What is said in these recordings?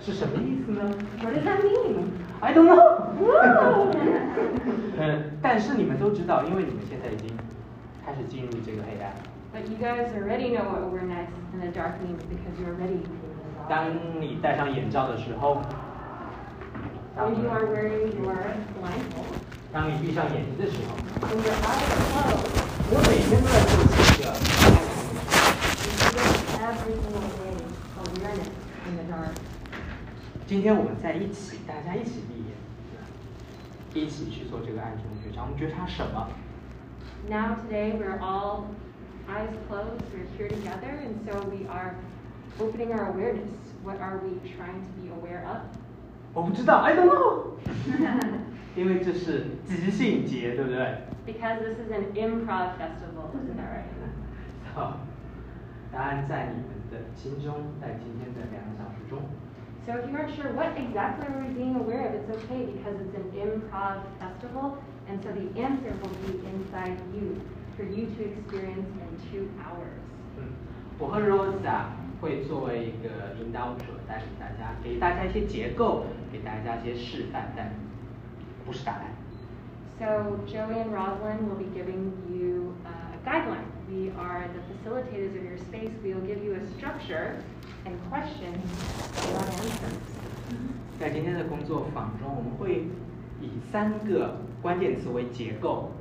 是什么意思呢 What does that mean?？I don't know。Whoa! 呃，但是你们都知道，因为你们现在已经开始进入这个黑暗。But you guys already know what awareness in the dark means because you're already 当你戴上眼罩的时候，当 When you are wearing your blindfold, 当你闭上眼睛的时候，when your eyes are closed, 我每天都在做这个。you feel every single day awareness in the dark. 今天我们在一起，大家一起闭眼，一起去做这个暗中觉察。我们觉察什么？Now today we're all eyes closed, we're here together, and so we are opening our awareness. What are we trying to be aware of? 我不知道，I don't know。因为这是即兴节，对不对？Because this is an improv festival, isn't that right? 好，答案在你们的心中，在今天的两个小时中。So if you aren't sure what exactly are we being aware of, it's okay because it's an improv festival, and so the answer will be inside you for you to experience in two hours. 嗯，我和 Rose 啊会作为一个引导者，带领大家，给大家一些结构，给大家一些示范，但不是答案。 So Joey and Rosalind will be giving you uh, a guideline. We are the facilitators of your space. We will give you a structure And questions not answers. 在今天的工作坊中，我们会以三个关键词为结构。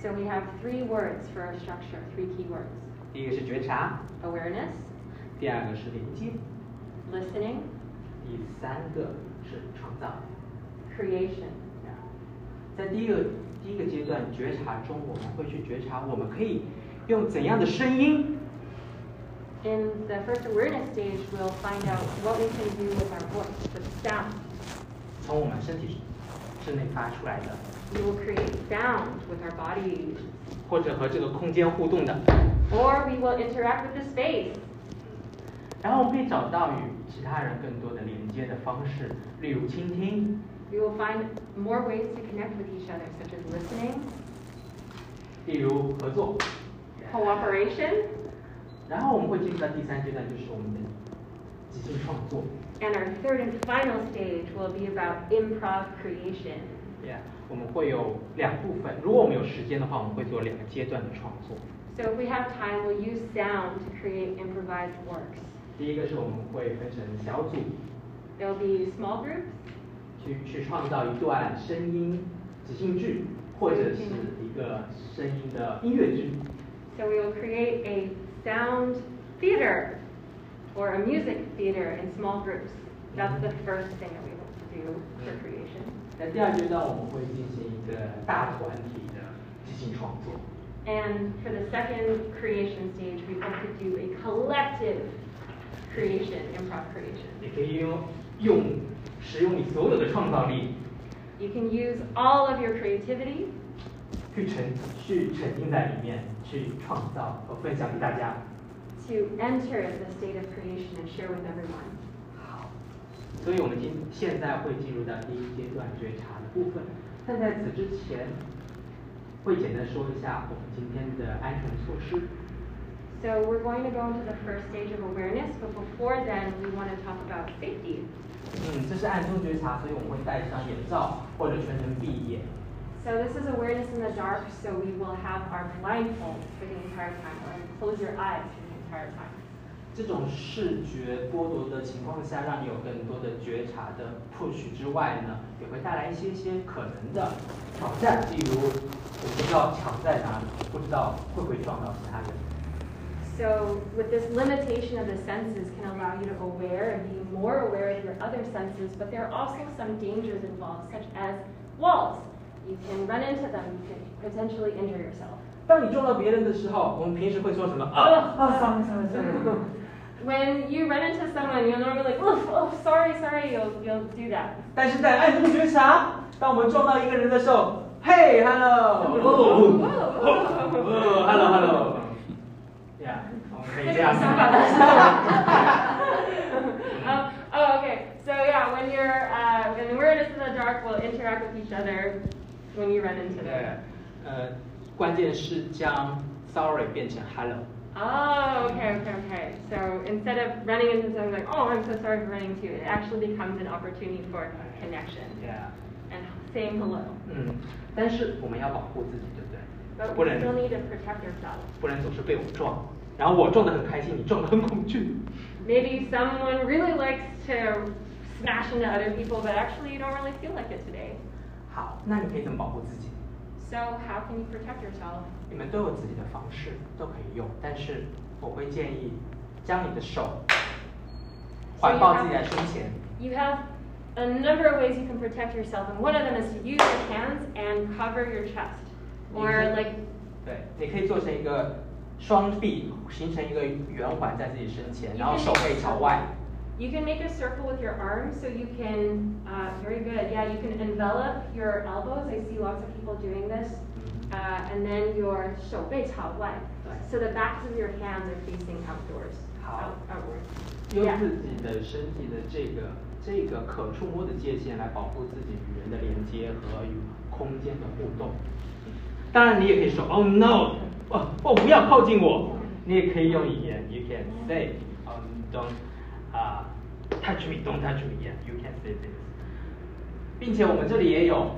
So we have three words for our structure, three key words. 第一个是觉察，Awareness, 第二个是连接，listening, 第三个是创造。creation. 在第一个第一个阶段觉察中，我们会去觉察我们可以用怎样的声音 In the first awareness stage, we'll find out what we can do with our voice, with sound. 从我们身体之内发出来的， We will create sound with our bodies, 或者和这个空间互动的， or we will interact with the space. 然后我们可以找到与其他人更多的连接的方式，例如倾听， We will find more ways to connect with each other, such as listening, 例如合作， cooperation, 然后我们会进入到第三阶段，就是我们的即兴创作。and our third and final stage will be about improv creation. Yeah，我们会有两部分，如果我们有时间的话，我们会做两个阶段的创作。So if we have time, we'll use sound to create improvised works. 第一个是我们会分成小组，There'll be small groups, 去去创造一段声音即兴剧，或者是一个声音的音乐剧。so we will create a sound theater or a music theater in small groups. That's the first thing that we want to do for creation. 在第二阶段，我们会进行一个大团体的即兴创作。 And for the second creation stage, we want to do a collective creation, improv creation. 你可以用用使用你所有的创造力 You can use all of your creativity 去沉去沉浸在里面，去创造和分享给大家。to enter the state of creation and share with everyone. 好，所以我们今现在会进入到第一阶段觉察的部分，但在此之前，会简单说一下我们今天的安全措施。So we're going to go into the first stage of awareness, but before then, we want to talk about safety. 嗯，这是暗中觉察，所以我们会戴上眼罩或者全程闭眼。So this is awareness in the dark, so we will have our blindfold for the entire time, or close your eyes for the entire time. 这种视觉剥夺的情况下，让你有更多的觉察的 push 之外呢，也会带来一些些可能的挑战，例如我不知道墙在哪里，不知道会不会撞到其他人。 So with this limitation of the senses can allow you to aware and be more aware of your other senses, but there are also some dangers involved, such as walls. You can run into them, you can potentially injure yourself. 当你撞到别人的时候，我们平时会说什么啊啊，sorry sorry sorry。 When you run into someone, you'll normally like, oh, oh, sorry, sorry, you'll, you'll do that. 但是在暗中觉察，当我们撞到一个人的时候，嘿，hello，哦，hello hello， 可以这样子。um, oh, okay. So yeah, when you're uh, when we're in the dark, we'll interact with each other when you run into 对 them.，呃，关键是将 sorry 变成 hello。 Oh, okay, okay, okay. So instead of running into something like, oh, I'm so sorry for running into you, it actually becomes an opportunity for connection Yeah， and saying hello. 嗯，但是我们要保护自己，对不对？ But 不 we 能 still need to protect ourselves. 不能总是被我撞，然后我撞得很开心，你撞得很恐惧。 Maybe someone really likes to smash into other people, but actually you don't really feel like it today. 好，那你可以怎么保护自己？So how can you protect yourself? 你们都有自己的方式，都可以用，但是我会建议将你的手环抱自己的胸前，You have a number of ways you can protect yourself, and one of them is to use your hands and cover your chest. Or Mhm. like 对，你可以做成一个双臂，形成一个圆环在自己身前，然后手背朝外。You can make a circle with your arms so you can, uh, very good, yeah, you can envelop your elbows. I see lots of people doing this. Uh, and then your 手背朝外. So the backs of your hands are facing outdoors. 好。 Out, outward. 用 Yeah. 自己的身体的这个这个可触摸的界限来保护自己与人的连接和与空间的互动。当然，你也可以说 “Oh no”，哦哦，不要靠近我。你也可以用语言，You can say “Um don't 啊、touch me, don't touch me”。Yeah, you can say this。并且我们这里也有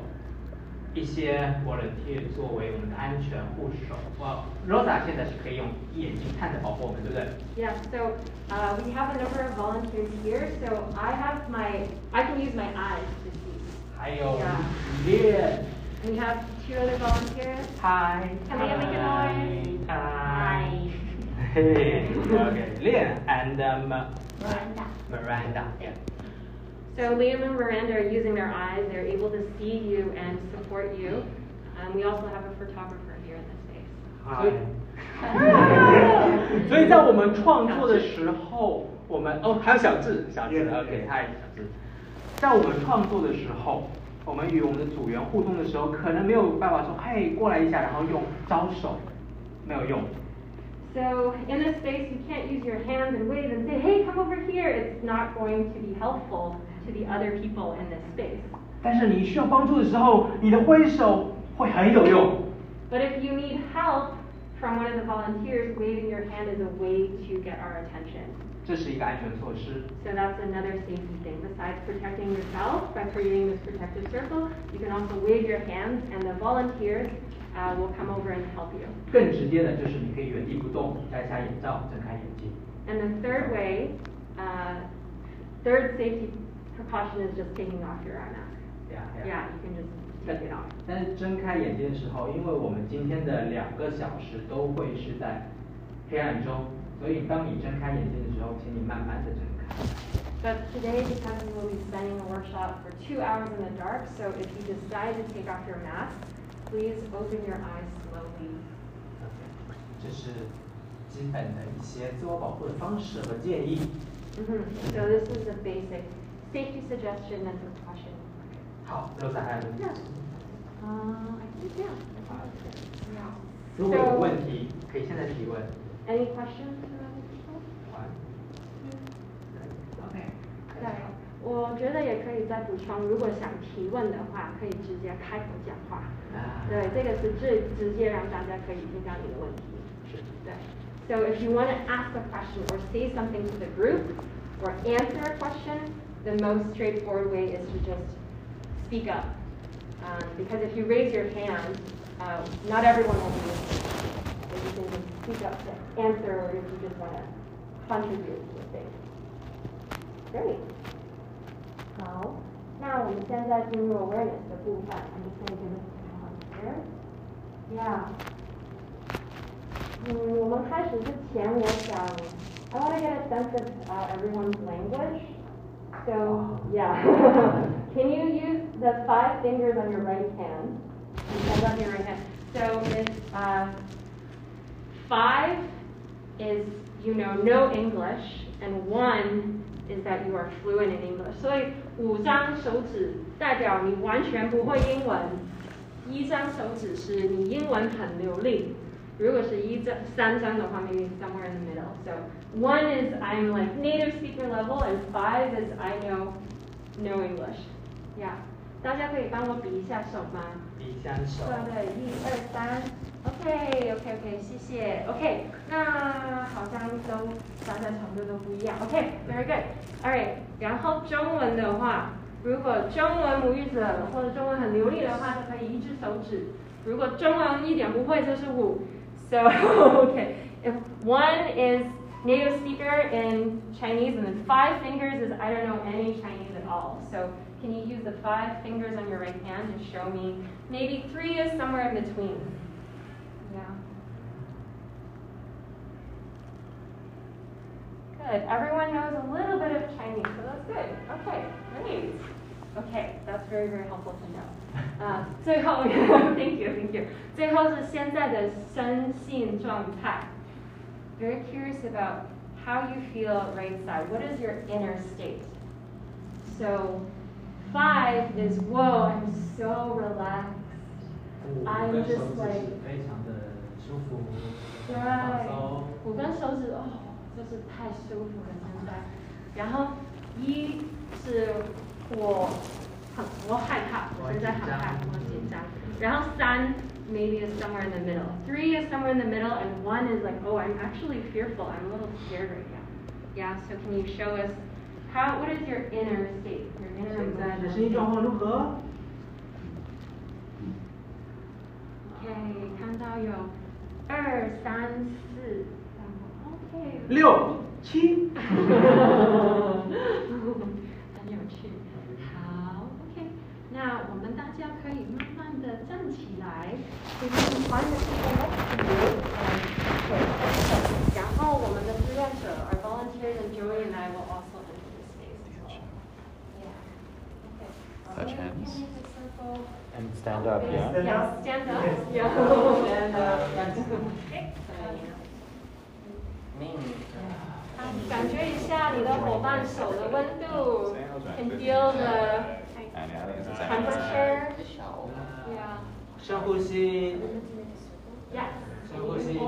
一些 volunteer 作为我们的安全护手。哇，Rosa 现在是可以用眼睛看着保护我们，对不对？ Yeah, so uh, we have a number of volunteers here. So I have my, I can use my eyes to see. 还有 Yeah. 练。 And we have two other volunteers. Hi. Can we make a noise? Hi. Hey. Okay. Leah and um, Miranda. Miranda. Yeah. So Liam and Miranda are using their eyes. They're able to see you and support you. Um, we also have a photographer here in this space. Hi. 所以在我们创作的时候，我们哦还有小智，小智 OK，嗨，小智。在我们创作的时候，我们与我们的组员互动的时候，可能没有办法说嘿过来一下，然后用招手，没有用。So in this space, you can't use your hands and wave and say, hey, come over here. It's not going to be helpful to the other people in this space. 但是你需要帮助的时候，你的挥手会很有用。 But if you need help from one of the volunteers, waving your hand is a way to get our attention. 这是一个安全措施。 So that's another safety thing. Besides protecting yourself by creating this protective circle, you can also wave your hands and the volunteers uh, will come over and help you. 更直接的就是你可以原地不动，摘下眼罩，睁开眼睛。 And the third way, uh, third safety precaution is just taking off your eye mask. Yeah, Yeah, you can just 但 take it off. 但是睁开眼睛的时候，因为我们今天的两个小时都会是在黑暗中，所以当你睁开眼睛的时候，请你慢慢的睁开。 But today, because we will be spending a workshop for two hours in the dark, so if you decide to take off your mask, please open your eyes slowly. 这是基本的一些自我保护的方式和建议。Mhm. So this is the basic safety suggestion and precaution. 好，Rosa 还有问题 Yeah. Uh, I think yeah. I think that's it. Yeah. 如果有问题，可以现在提问。Any questions OK，对，我觉得也可以再补充，如果想提问的话，可以直接开口讲话。啊对，这个是最直接让大家可以听到你的问题。是。对。So if you want to ask a question or say something to the group or answer a question, the most straightforward way is to just speak up. Um, because if you raise your hand, uh, not everyone will be listening. So you can just speak up to answer or if you just want to contribute to the thing. Great. 好，那我们现在进入 awareness 的部分。I'm just going to give this a pause here. Yeah. 嗯，我们开始之前，我想，I want to get a sense of uh, everyone's language. So, yeah. Can you use the five fingers on your right hand? You hold up your right hand. So if uh, five is, you know, no English, and one is that you are fluent in English. 所以五张手指代表你完全不会英文， 一张手指是你英文很流利。如果是一张三张的话，maybe somewhere in the middle. So one is I'm like native speaker level, and five is I know no English. Yeah. 大家可以帮我比一下手吗？比一下手。对对，一二三，OK OK OK，谢谢。OK，那好像都大家程度都不一样。OK，very good。Alright，然后中文的话，如果中文母语者或者中文很流利的话，就可以一只手指；如果中文一点不会，就是五。So OK, if one is native speaker in Chinese and then five fingers is I don't know any Chinese at all. So can you use the five fingers on your right hand to show me? Maybe three is somewhere in between. Yeah. Good. Everyone knows a little bit of Chinese, so that's good. Okay, great. Okay, that's very, very helpful to know. 啊，最后，thank you, thank you. 最后是现在的身心状态。Very curious about how you feel right side. What is your inner state? So Five is whoa, I'm so relaxed. I'm just like 非常的舒服，对，五根手指哦，就是太舒服了现在。然后一是 我很我害怕，我现在很害怕，我紧张。然后三 maybe is somewhere in the middle. Three is somewhere in the middle, and one is like, oh, I'm actually fearful. I'm a little scared right now. Yeah. So can you show us how? What is your inner state? 现在的身体状况如何？OK，看到有二三四，OK，六七，很有趣。好，OK， 那我们大家可以慢慢的站起来，可以换一个然后我们的志愿者，our volunteers and Joey and I will also. enter this space. Touch hands. And stand up, yeah? Yes, stand up. Yeah. Stand up. 感觉一下你的伙伴手的温度，can feel the temperature. 深呼吸。深呼吸一下，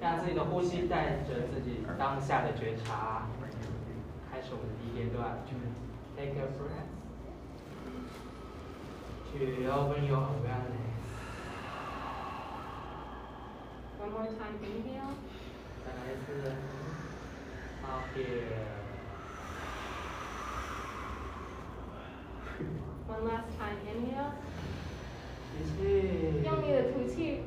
让自己的呼吸带着自己当下的觉察。开始我们的第一阶段。Take a breath to open your awareness. One more time, inhale. 再来一次，out here. One last time, inhale. 吸气。用你的吐气。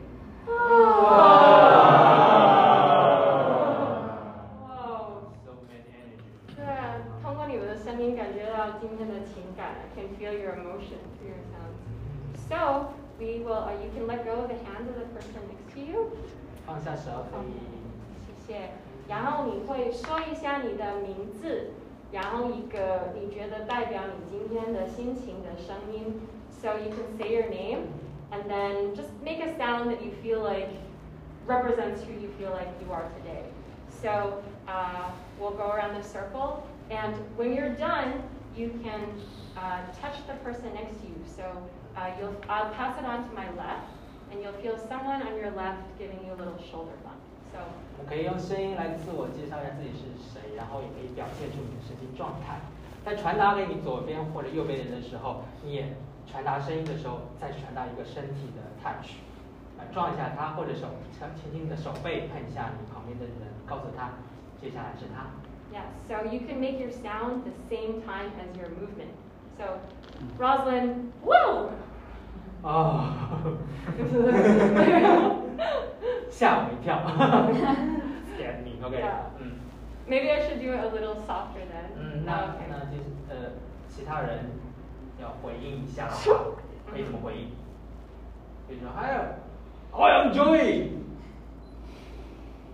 今天的情感，I can feel your emotion through your sounds. So we will, uh, you can let go of the hand of the person next to you. 放下手可以。谢谢。然后你会说一下你的名字， 然后一个你觉得代表你今天的心情的声音。So you can say your name and then just make a sound that you feel like represents who you feel like you are today. So uh, we'll go around the circle, and when you're done, you can uh, touch the person next to you. So uh, you'll, I'll pass it on to my left, and you'll feel someone on your left giving you a little shoulder 我可以用声音来自我介绍一下自己是谁，然后也可以表现出你的身体状态。在传达给你左边或者右边人的时候，你也传达声音的时候，再传达一个身体的 touch，啊，撞一下他，或者手轻轻的手背碰一下你旁边的人，告诉他接下来是他。Yes, so you can make your sound the same time as your movement. So, Roslyn, whoa! Oh. 吓我一跳 Scared me. Okay. Yeah. Maybe I should do it a little softer then. 嗯，那那就是呃，其他人要回应一下的话，可以怎么回应？比如说，Hi, I am Joey.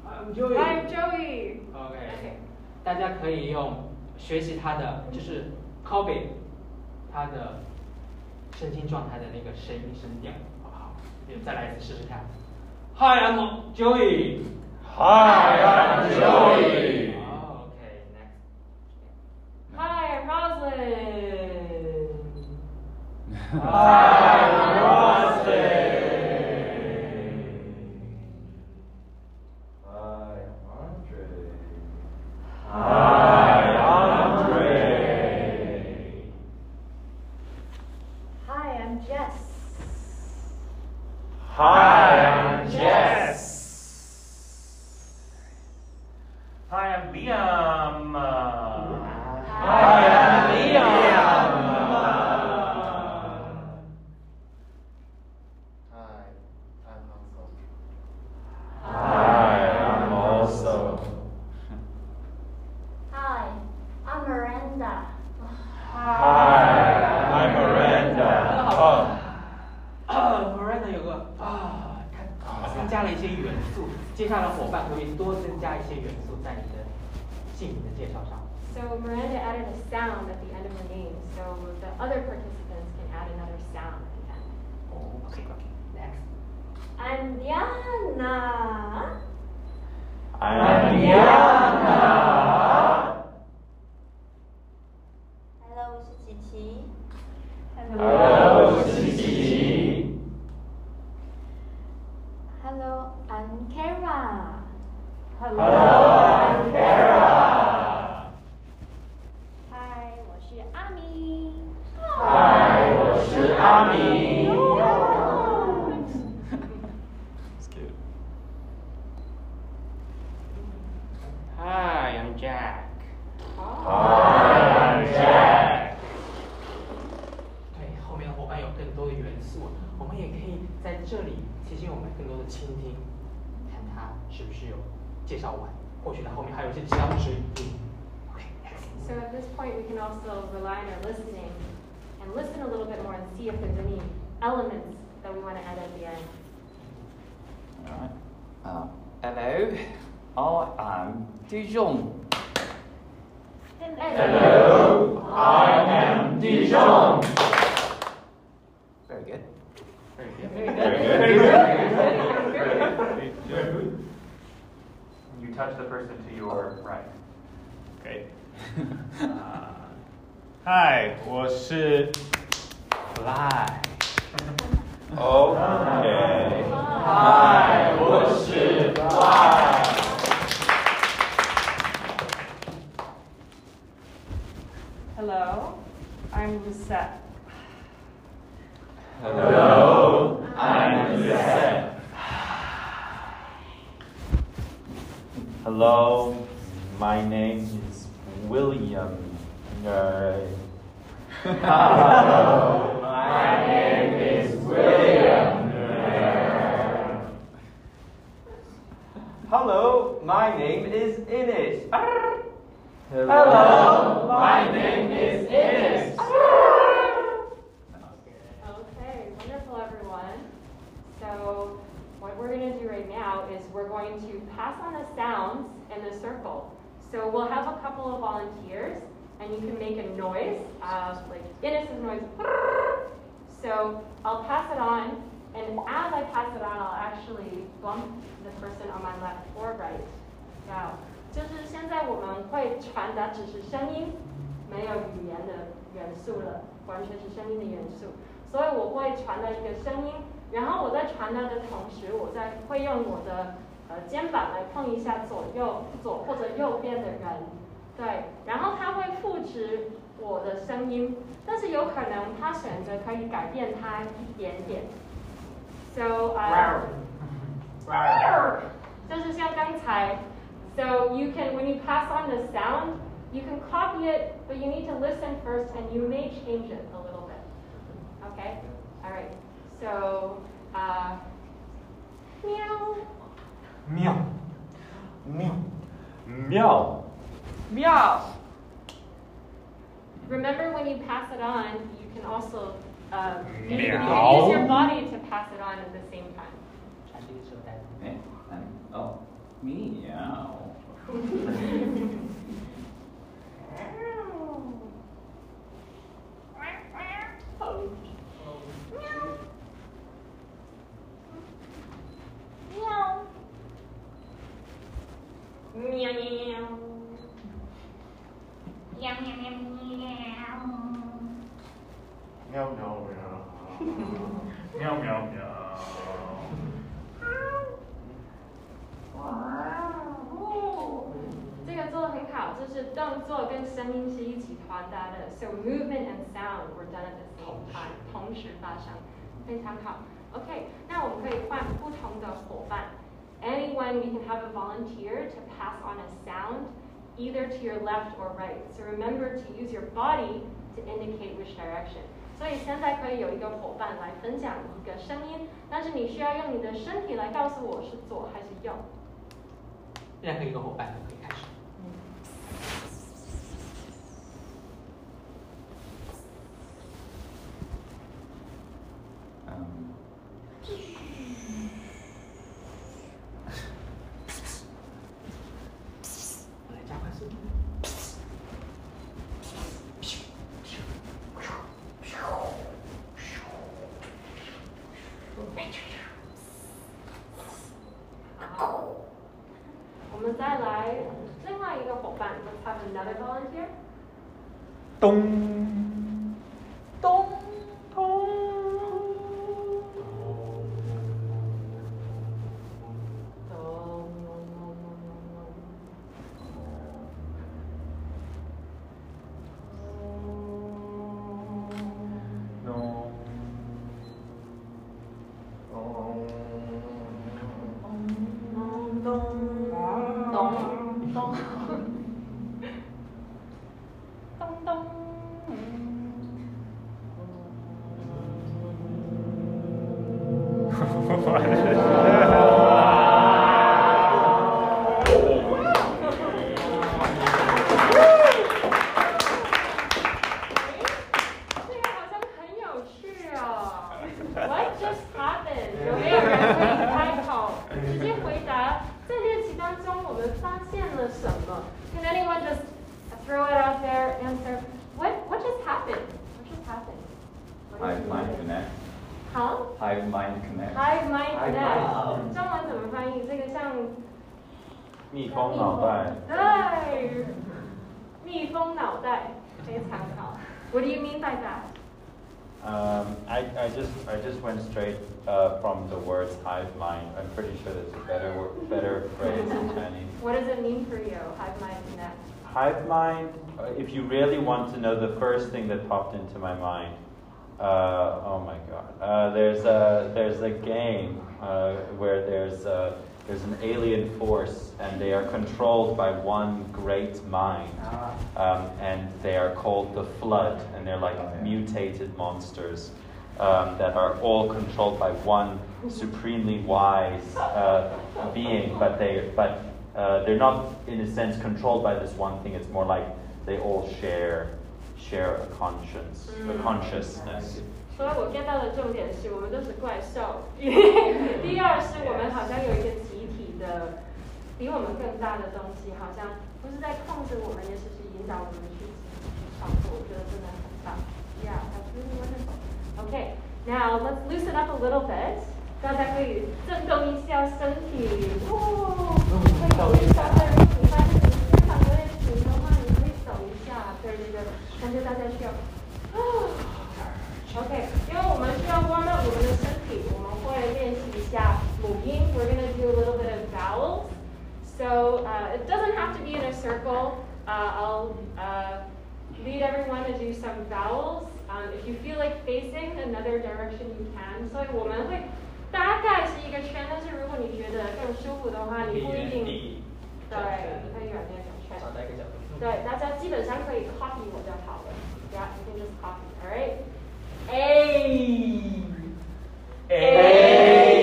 I am Joey. I am Joey. Okay. 大家可以用学习他的，就是 copy 他的身心状态的那个声音声调，好不好？再来一次试试看。Hi, I'm Joey. Hi, I'm Joey. Okay, next. Hi, Roslyn. Hi, 元素了完全是声音的元素。所以我会传来一个声音然后我在传达的同时我再会用我的呃肩膀来碰一下左右左或者右边的人对然后他会复制我的声音但是有可能他选择可以改变他一点点。So i，here，就是像刚才 so you can when you pass on the sound You can copy it, but you need to listen first, and you may change it a little bit. Okay? All right. So, uh, meow. Meow. Meow. Meow. Meow. Remember when you pass it on, you can also uh, you, can use your body to pass it on at the same time. Eh? Oh, meow. Meow meow. Meow meow meow meow. Meow meow meow. meow meow meow. Wow. 这个做的很好，就是动作跟声音是一起传达的，so movement and sound were done at the same time，同时发生，非常好。OK，那我们可以换不同的伙伴。Anyone we can have a volunteer to pass on a sound either to your left or right. So remember to use your body to indicate which direction. So you 所以现在可以有一个伙伴来分享一个声音，但是你需要用你的身体来告诉我是左还是右。任何一个伙伴都可以开始。嗯，uh, from the words hive mind. I'm pretty sure there's a better word, better phrase in Chinese. What does it mean for you? Hive mind connect. Hive mind. uh, If you really want to know, the first thing that popped into my mind. Uh, oh my God. Uh, there's a there's a game uh, where there's a, there's an alien force and they are controlled by one great mind. um, and they are called the Flood, and they're like mutated monsters um, that are all controlled by one supremely wise uh, being, but they but uh, they're not in a sense controlled by this one thing. It's more like they all share share a conscience, a consciousness. 所以我 get 到的重点是我们都是怪兽。第二是我们好像有一个集体的，比我们更大的东西，好像不是在控制我们，也是是引导我们去去创作。我觉得真的很棒。 Okay, now let's loosen up a little bit. 大家可以震动一下身体。哦，可以抖一下。对，如果你发现你非常的累行的话，你可以抖一下。对对对，感觉大家需要。OK，因为我们需要 warm up 我们的身体，我们会练习一下母音。We're gonna do a little bit of vowels. So uh, it doesn't have to be in a circle. Uh, I'll uh, lead everyone to do some vowels. Um, if you feel like facing another direction, you can. 所以我们会大概是一个圈，但是如果你觉得更舒服的话，你不一定。对，你可以软件转圈。找到一个角度。对，大家基本上可以 copy 我就好了。Yeah, you can just copy. All right. A. Oh,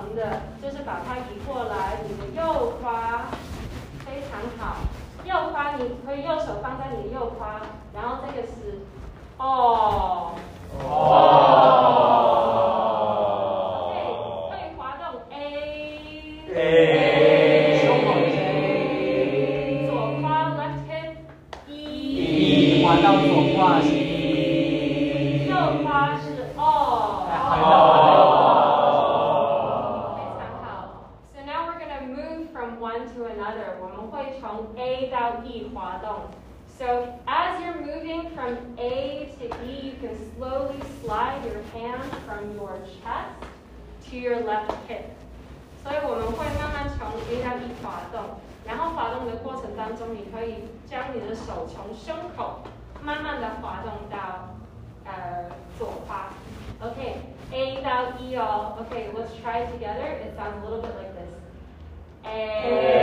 横的就是把它移过来你的右胯非常好右胯你可以右手放在你的右胯然后这个是哦。哦。手从胸口慢慢的滑动到呃左胯。Okay, A 到 E 哦。Okay, let's try together. It sounds a little bit like this. A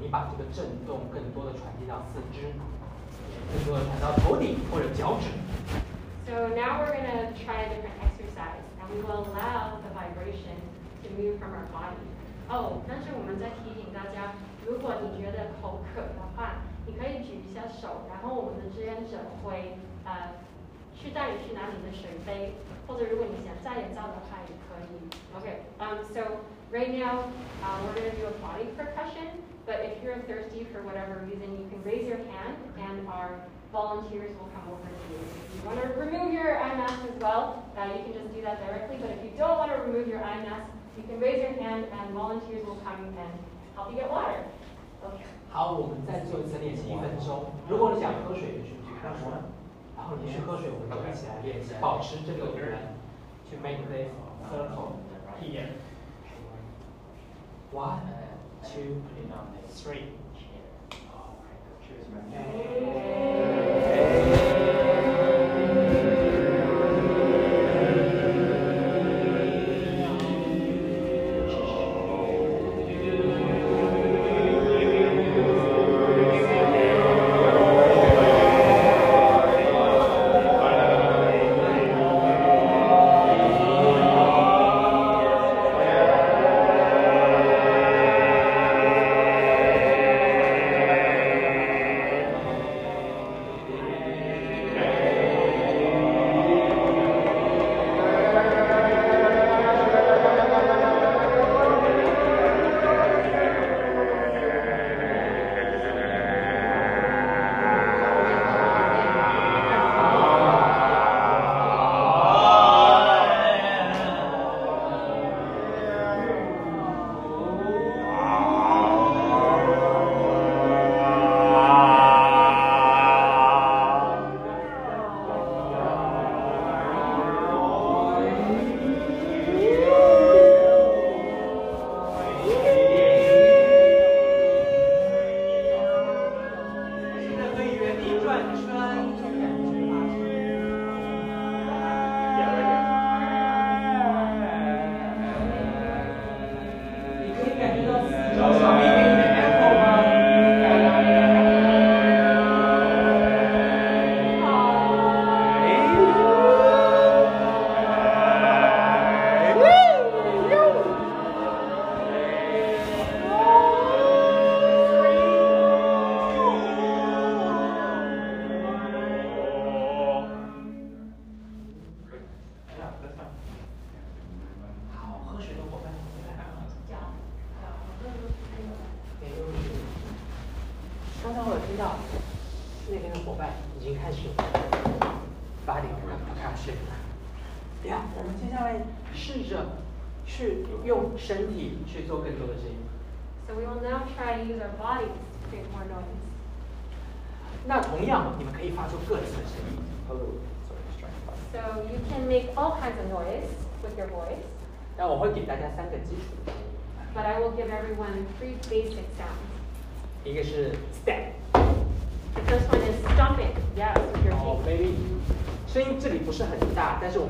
你把这个震动更多的传递到四肢，更多的传到头顶或者脚趾。So now we're going to try a different exercise, and we will allow the vibration to move from our body. 哦，但是我们在提醒大家，如果你觉得口渴的话，你可以举一下手，然后我们的志愿者会呃去带你去拿你的水杯，或者如果你想再眼罩的话也可以。Okay, um, so right now uh, we're going to do a body percussion, but if you're thirsty for whatever reason, you can raise your hand and our volunteers will come over to you. If you want to remove your eye mask as well, uh, you can just do that directly. But if you don't want to remove your eye mask, you can raise your hand and volunteers will come and help you get water. Okay. 好，我们再做一次练习，一分钟。如果你想喝水，就去看书，然后你去喝水，我们就一起来练习，保持这个圆。To make this circle here. One, 2, put it on the 3. God, cheers, computer's running.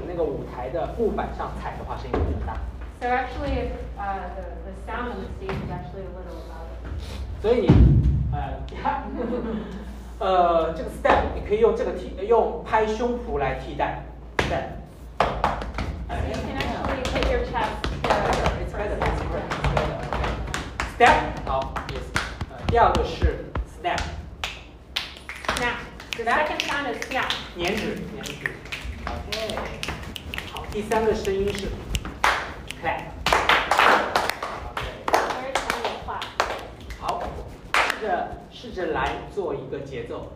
那个舞台的木板上踩的话，声音会很大。So actually, uh, the, the sound on the stage is actually a little louder. 所以你呃呃这个 step 你可以用这个替用拍胸脯来替代 step。You can actually hit your chest. to- It's better, it's better. Step 好，yes。呃，第二个是 snap，Snap. The second sound is snap. 粘纸，粘纸。OK。好，第三个声音是 clap。 Third sound is clap. 好，试着试着来做一个节奏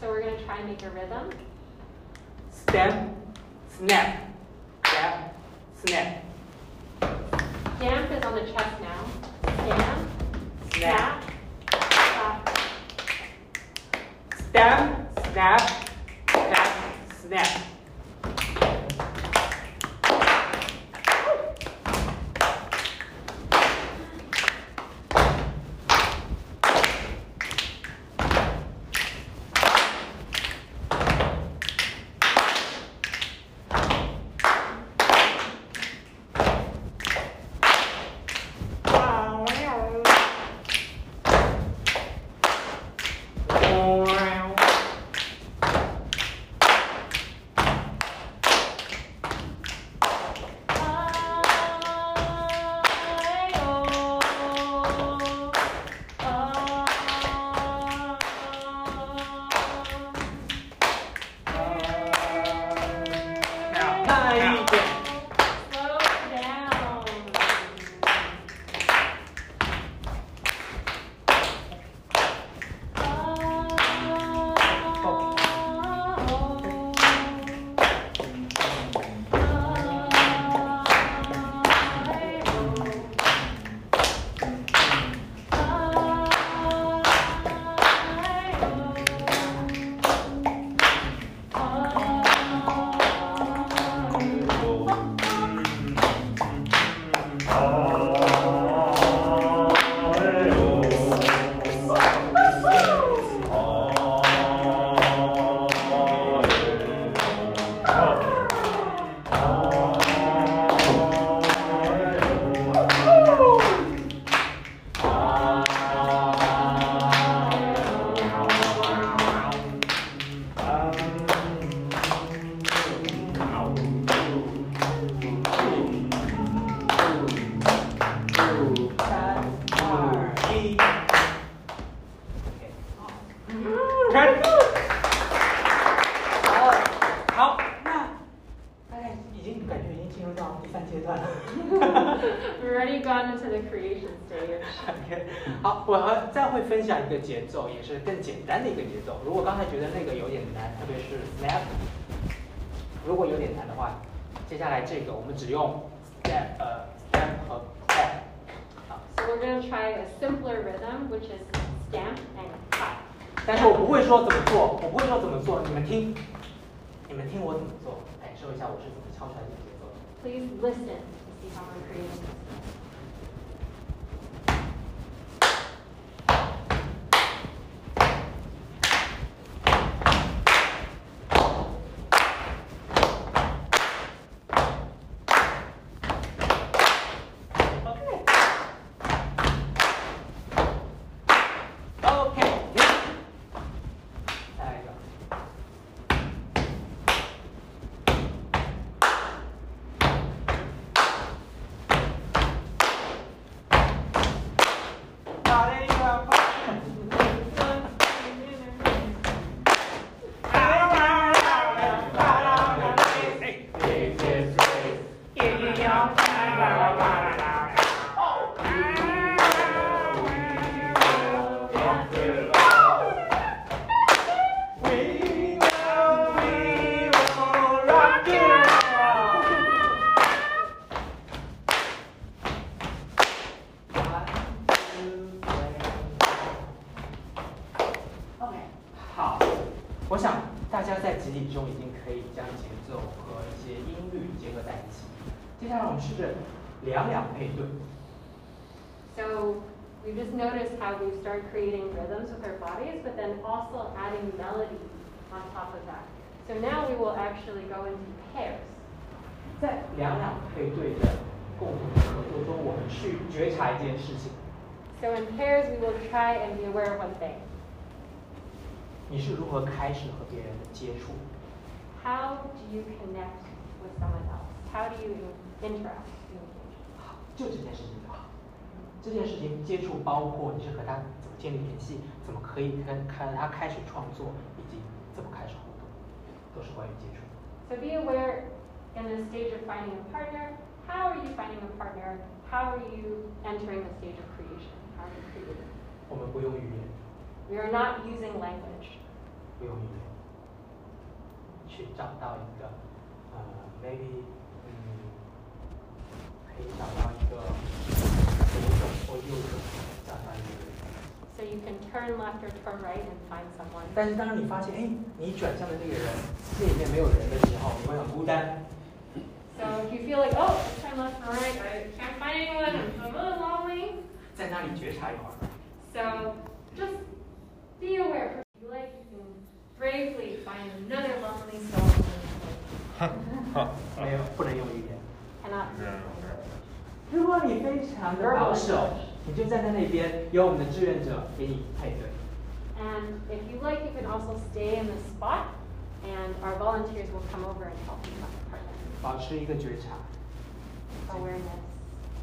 So we're going to try and make a rhythm. ，step snap step snap Stamp is on the chest now. Stamp, snap snap, clap. stamp snap clap snap。 会分享一个节奏，也是更简单的一个节奏。如果刚才觉得那个有点难，特别是 snap，如果有点难的话，接下来这个我们只用 step 呃 step 和 clap。好，So we're going to try a simpler rhythm, which is stamp and clap. 但是我不会说怎么做，我不会说怎么做，你们听，你们听我怎么做，感受一下我是怎么敲出来这个节奏的。Please listen to see how I'm creating 接下来我们试着两两配对。 So we just noticed how we start creating rhythms with our bodies, but then also adding melody on top of that. So now we will actually go into pairs. 在两两配对的共同合作中，我们去觉察一件事情： So in pairs, we will try and be aware of one thing. 你是如何开始和别人的接触？ How do you connect with someone else? How do you interact? communicate? 好，就这件事情就好。这件事情接触包括你是和他怎么建立联系，怎么可以跟看他开始创作，以及怎么开始互动，都是关于接触。 So be aware in the stage of finding a partner. How are you finding a partner? How are you entering the stage of creation? How are you creating? 我们不用语言， We are not using language. 不用语言，去找到一个呃，maybe So you can turn left or turn right and find someone. 但是当你发现，哎，你转向的那个人这里面没有人的时候，你会很孤单。 So if you feel like, oh, I turn left or right, I can't find anyone, I'm a little lonely. 在那里觉察一会儿。 So just be aware. If you like, you can bravely find another lonely soul. 没有，不能用语言。 Cannot. 如果你非常的保守，你就站在那边，有我们的志愿者给你配对。 And if you like, you can also stay in the spot, and our volunteers will come over and help you find a partner. 保持一个觉察。 Awareness,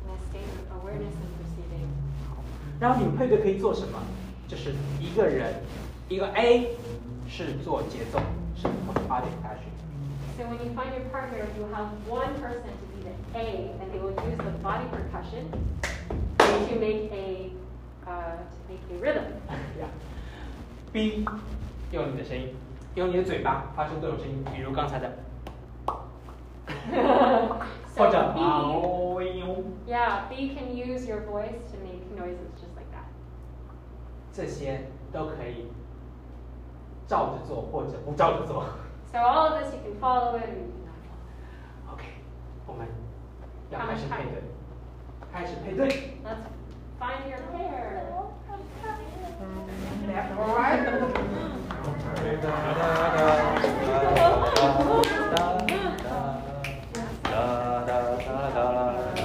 in a state of awareness and perceiving. 然后你们配对可以做什么？就是一个人，一个 A 是做节奏，是 body passion。 So when you find your partner, you have one person to be the A, and they will use the body percussion to make a uh, to make a rhythm. Yeah. B，用你的声音，用你的嘴巴发出各种声音，比如刚才的，或 So 者 B, 啊哦哟， yeah, B can use your voice to make noises just like that. 这些都可以照着做或者不照着做。 So all of this you can follow it or you cannot follow. OK，我们 要开始配对，开始配对。Let's find your pair. Right left right.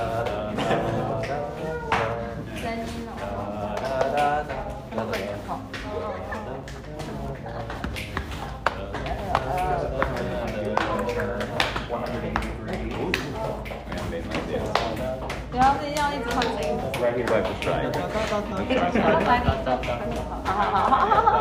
好好好好，好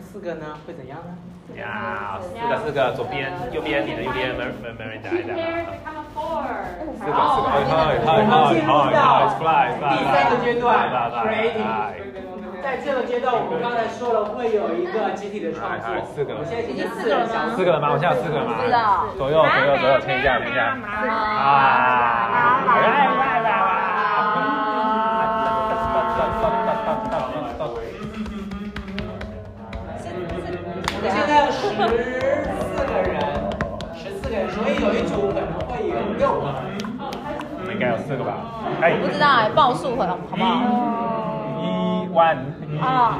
人四个呢，会怎样呢？呀，四个四个，左边右边你的右边 Mer Mer Miranda Two 一下 pairs become a four. 四个四个，嗨嗨嗨嗨嗨，fly fly。第三个阶段来来 creating。在这个阶段，我们刚才说了会有一个集体的创作。四个我现在已经四人相四个了吗？我现在有四个了吗？左右左右左右牵一下牵一下。啊！有一组可能会有六个。我们应该有四个吧？哎，不知道哎，报数好好不好？一 one 啊，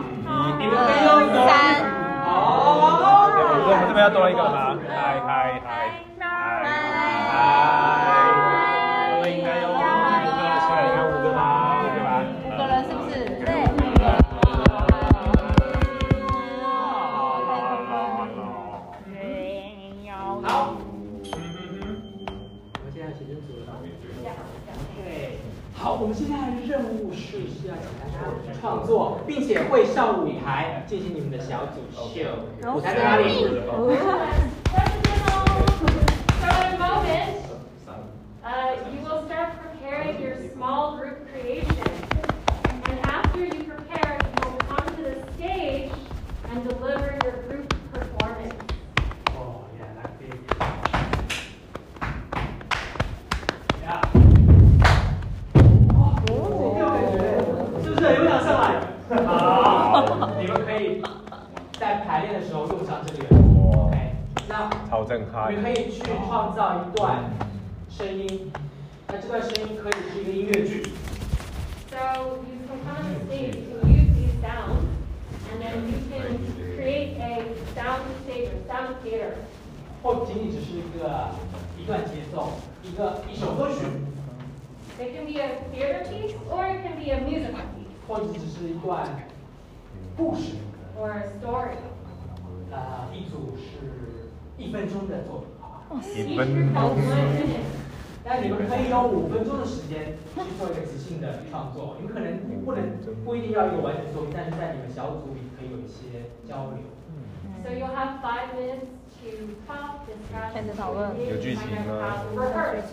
你们可以用手三，哦。我们这边要多一个了吗？嗨嗨嗨嗨！我小组秀。我才在哪里？钟的作品，好吧？Each group has one minute. 但你们可以用五分钟的时间去做一个即兴的创作，你们可能不能不一定要一个完整作品，但是在你们小组里可以有一些交流。So you'll have five minutes to talk, discuss, 开始讨论。有剧情吗.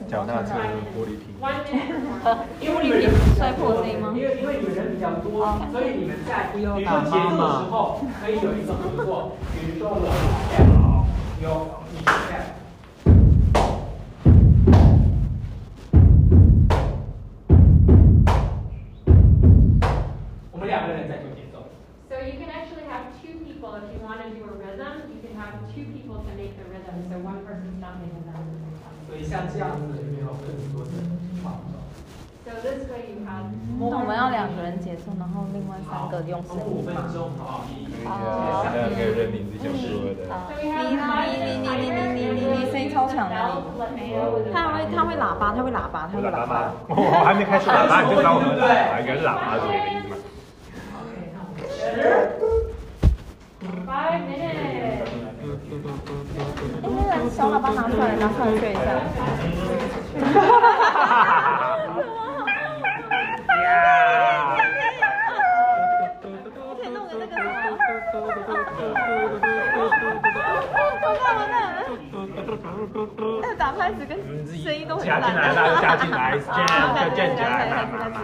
脚踏车玻.璃瓶。因为你们人摔破声音吗因为因为你们人比较多，所以你们在比如说节奏的时候可以有一个合作，比如说我有。我们两个人在做节奏。So you can actually have two people if you want to do a rhythm. You can have two people to make the rhythm. So one person's not making the rhythm. 所以像这样子有没有。我们要两个人结束，然后另外三个用声音嘛。分钟，好可以认名字讲说的。啊 So 你 five 你你你你你你你声音超强的你，他会他会喇叭，他会喇叭，他会喇叭。我还没开始喇叭，你就知道我们喇叭，应该是喇叭这个音嘛。Five minutes. 哎，那个小喇叭拿出来，拿出来吹一下。你可以弄个那个什么？我干嘛呢？那打拍子跟声音都很烂。加进来，大家加进来，加加进来，开始开始。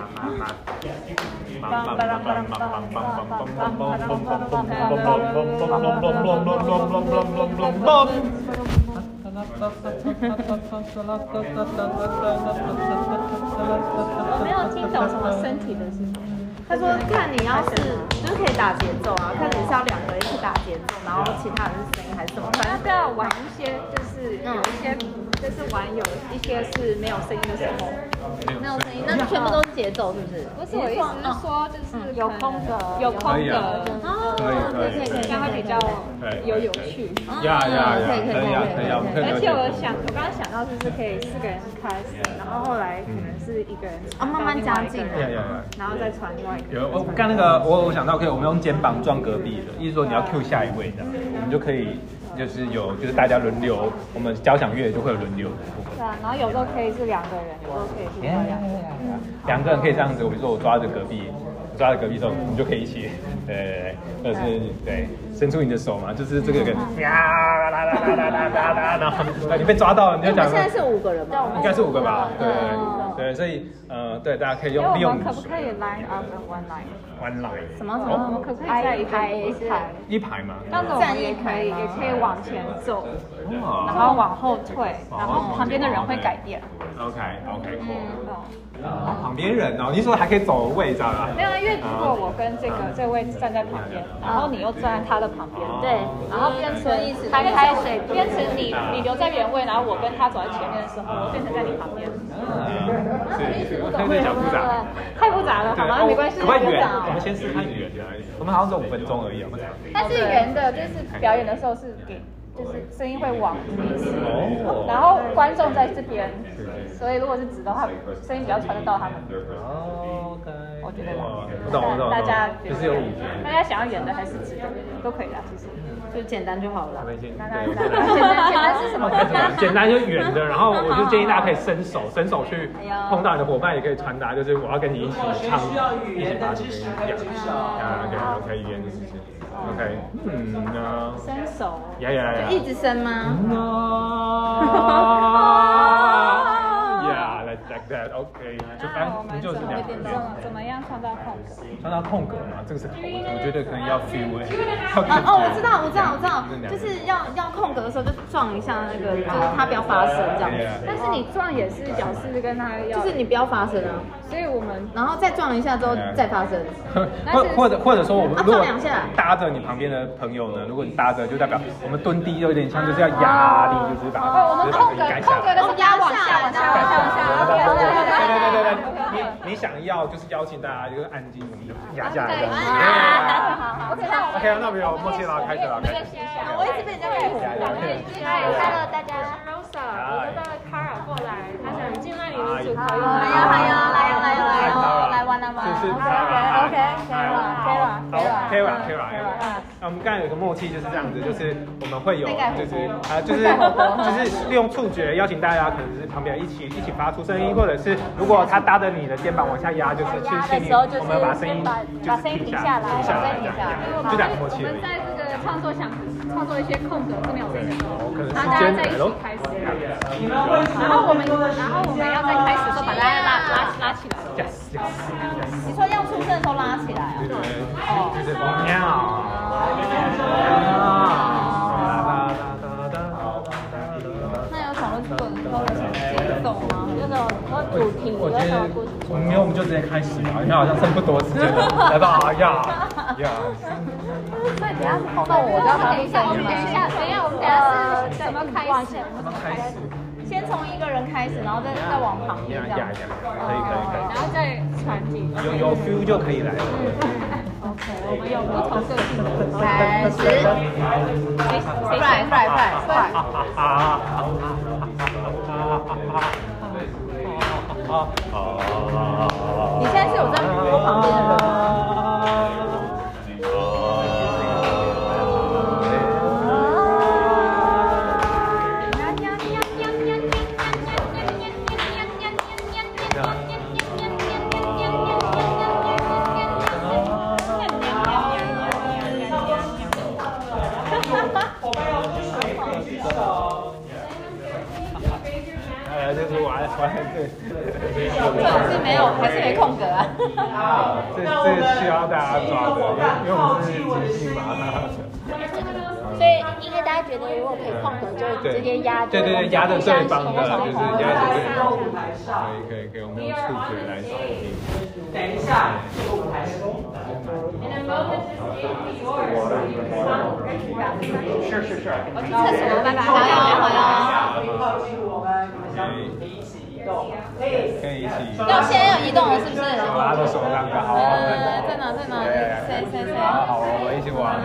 我没有听懂什么身体的事情。他说看你要是就是可以打节奏啊，看你是要两个人一起打节奏，然后其他人是声音还是什么？反正不要玩一些就是有一些就是玩有一些是没有声音的时候，没有声音，那全部都是节奏是不是？不是我意思是说，就是有空格有空可以啊的，哦，可以可以可以，这样会比较有有趣。呀呀呀，可以可以可以而且解。我想，我刚刚想到就是可以四个人开始，然后后来可能是一个人啊慢慢加进呀呀呀！然后再传另外一个。有，我刚那个我我想到可以，我们用肩膀撞隔壁的，意思说你要 Q 下一位的，我们就可以就是有就是大家轮流，我们交响乐就会有轮流的部分。对啊，然后有时候可以是两个人，有时候可以是两个人。两个人可以这样子，我比如说我抓着隔壁，我抓着隔壁手，你就可以一起，对，或者是对，伸出你的手嘛，就是这个人呀啦啦啦啦啦啦啦，然后你被抓到了，你就讲现在是五个人吗？应该是五个吧，对哦对，所以呃，对，大家可以用哎，利用我们可不可以 line up and one line？one line 什么什我么们可不可以在一排一排？一排嘛，这样子我们也可以，也可以往前走，然哦后往后退，然后旁边的人会改变。，OK OK cool，嗯，哦旁边人哦，你说还可以走位，知道吧？没有，因为如果我跟这个这位站在旁边，然后你又站在他的旁边，对然后变成开开水，变成你你留在原位，然后我跟他走在前面的时候，我变成在你旁边。嗯，是，有点小复杂。太复杂了，好吗？没关系，我们先试看圆的，我们好像只有五分钟而已，我们但是圆的，就是表演的时候是给，就是声音会往彼此，哦。然后观众在这边，所以如果是直的话，声音比较传得到他们。OK，我觉得啦。我懂我懂，大家就是有大家想要圆的还是直的都可以啦，其实。就简单就好了。简单简单是什么？简单就圆的，然后我就建议大家可以伸手，伸手去碰到你的伙伴，也可以传达，就是我要跟你一起唱，一起把这个讲，啊，OK OK 语言的事情，OK，嗯啊，伸手。呀呀呀，一直伸吗？啊，Yeah, like like that, OK，就反那我们正就是两个怎么怎么样创造空格？创造空格嘛，这个是好的，我觉得可能要 feel 哎，哦哦，我知道，我知道，我知道，就是要要空格的时候就撞一下那个，就是它不要发声这样子。但是你撞也是表示跟他要，就是你不要发声啊，所以我们然后再撞一下之后再发生。或或者或者说我们啊如果撞两下。搭着你旁边的朋友呢，如果你搭着，就代表我们蹲低有点像就是要压力，就是把哦，我们空格空格的是压往下往下往下往下，对对对对对对对，对你你想要就是邀请大家就是安静，一点压下来。好，我知道。OK，那我们有默契了，开始了，开始。我一直被人家配合。嗨，Hello，大家。Rosa，我的那个 Kara 过来，他想进那里的组合。来呀来呀来呀来呀来呀，就是 OK Kara Kara 好 Kara Kara，那我们刚才有个默契就是这样子，就是我们会有就是啊就是 就是利用触觉邀请大家，可能是旁边一起一起发出声音，或者是如果他搭着你的肩膀往下压，就是去心里我们把声音就是停下来，停下来，就这样默契而已。我们在这个创作想创作一些空格是没有问题的，可能然后大家在一起。开始，然后我们然后我们要在开始的时候把大家拉拉拉起来。Yes yes yes。你说要出声的时候拉起来啊？对对对，就是那有讨论出的时候的什么节奏吗？有什么主题？我觉得有什么故事？我们没有，我们就直接开始吧，因为好像剩不多时间了。来吧，呀呀，所以等下是那我就要等一下，我们等一下，等一下，我们等一下是怎么开始？我们怎么开始？先从一个人开始，然后再再往旁边这样。呀呀，可以可以然后再传进。有有 feel 就可以来了。OK，我们有不同个性的。开始。谁谁快快快快！啊你现在是有在摸旁边的压。对对对，压着对方的，就是压着对方。舞台上，可以可以可以，我们用触觉来收听。等一下，这个舞台是是是是，我去厕所，拜拜。好呀好呀。可以靠近我们，你们相可以一起移动，可以。可以一起。要现在要移动了是不是？拉着手让个好。呃，在哪在哪？谁谁谁？好，我们一起玩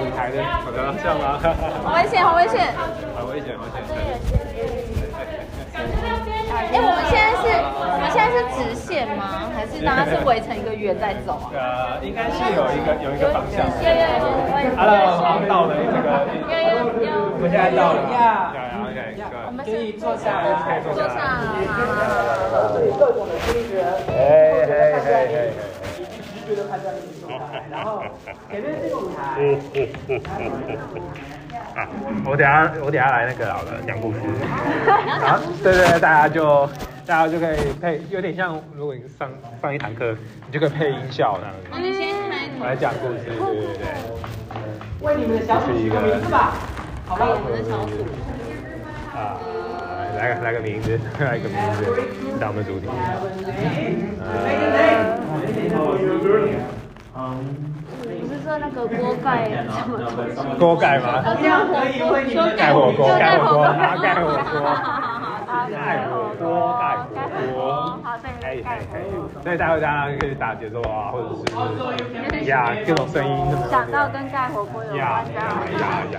舞台的走的这样吗？好危险，好危险！哎，我们现在是，我们现在是直线吗？还是大家是围成一个圆在走啊？呃，应该是有一个有一个方向。有有有有。Hello，好，到了这个。有有有。我们现在到了。呀，OK，我们可以坐下来，坐下来。这里各种的听觉，嘿嘿嘿嘿嘿。直觉的判断力出来，然后前面这个舞台。啊，我等下我等下来那个好了，讲故事。啊，对对对，大家就大家就可以配，有点像如果你上上一堂课，你就可以配音效那样子。我来讲故事，对对对。为你们的小组取个名字吧，好吧？我们的小组。啊，来个来个名字，来个名字，当我们主题。不那个锅盖什么？锅盖吗？盖火锅，盖火锅，盖火锅，盖火锅，盖火锅。可以可以可以，所以待会大家可以打节奏啊，或者是呀各种声音。想到跟盖火锅有呀关呀呀呀！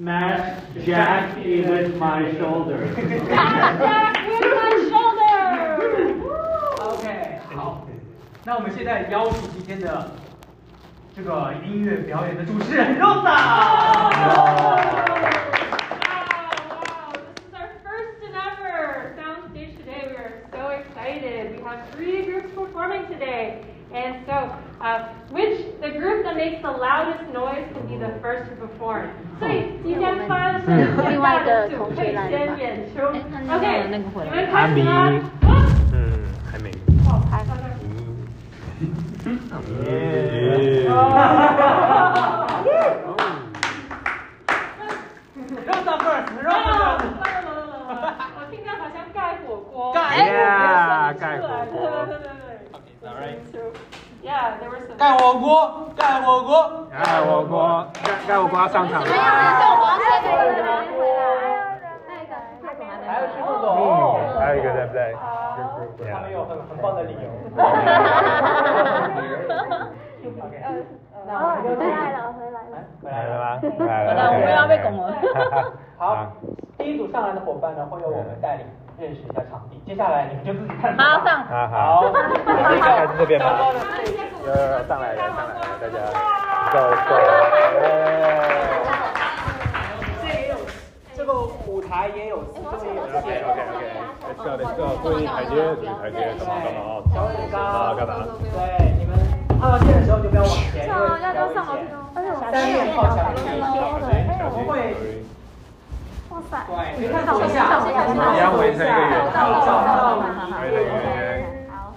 Smash Jack with my shoulder. Jack with my shoulder! OK，好，那我们现在邀请今天的这个音乐表演的主持人 Rosa。 Wow, wow, this is our first and ever soundstage today. We are so excited. We have three groups performing today. And so, uh, which the group that makes the loudest noise can be the first to perform. 所以今天发的是最大的组会先演出。OK，你们开始吗？嗯，还没。耶。 Rosa first，Rosa first。我听到好像盖火锅。盖呀，盖火锅。 对对对对。Yeah, there were some. 盖火锅，盖火锅，盖火锅，盖盖火锅要上场了。还有吃不懂。嗯，还有一个在不在？他们有很很棒的理由。哦，回来了，回来了。来了吗？来了。我们要被拱了。好，第一组上来的伙伴呢，会由我们带领认识一下场地。接下来你们就自己看。好上。好好。好，开始这边吧。有有有，上来。了，上来。了，大家，go go。这个舞台也有四位有 OK OK OK，Let's go Let's go，注意台阶，注意台阶，干嘛干嘛啊？小伟啊干嘛？对，你们按到线的时候就不要往前，因为要不要要上楼梯。三面靠墙壁，我们会哇塞！对，别看手下，一样围成一个圆，找到围成一个圆。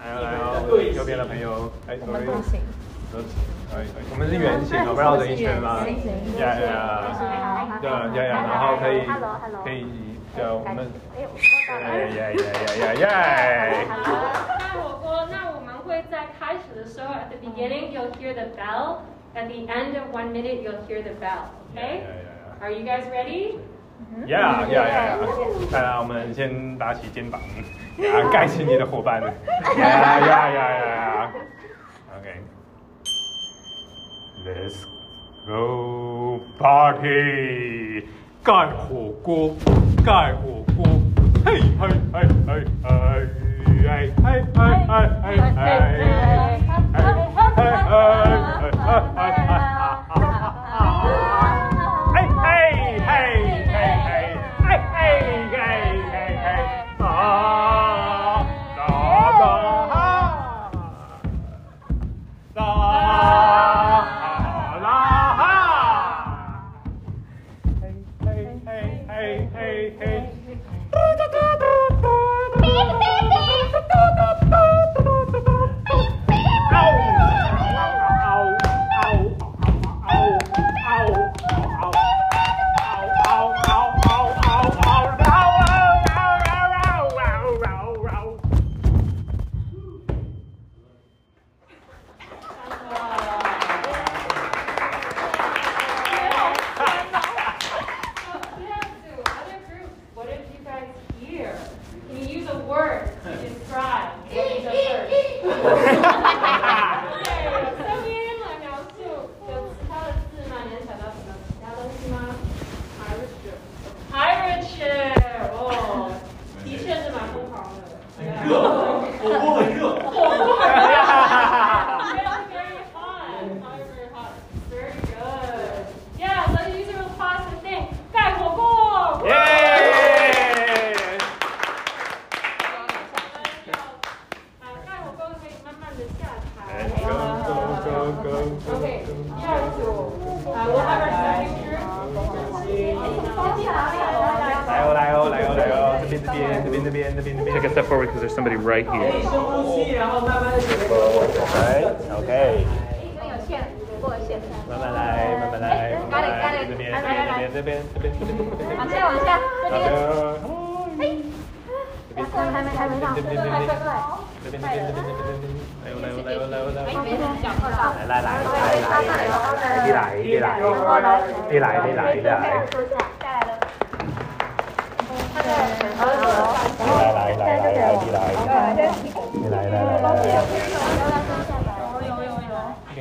来哦来哦，右边的朋友，哎，我们都行。我们是圆形，我们绕着一圈吗？呀呀，对呀呀，然后可以可以就我们，耶耶耶耶耶耶。盖火锅，那我们会在开始的时候，at the beginning you'll hear the bell. At the end of one minute you'll hear the bell. Okay? Are you guys ready? 呀呀呀呀！来来，我们先打起肩膀，啊，盖起你的伙伴。们 yeah yeah yeah yeah. OK.。Let's go party！盖火锅，盖火锅，嘿嘿嘿嘿嘿，嘿嘿嘿嘿嘿嘿，嘿嘿嘿嘿嘿。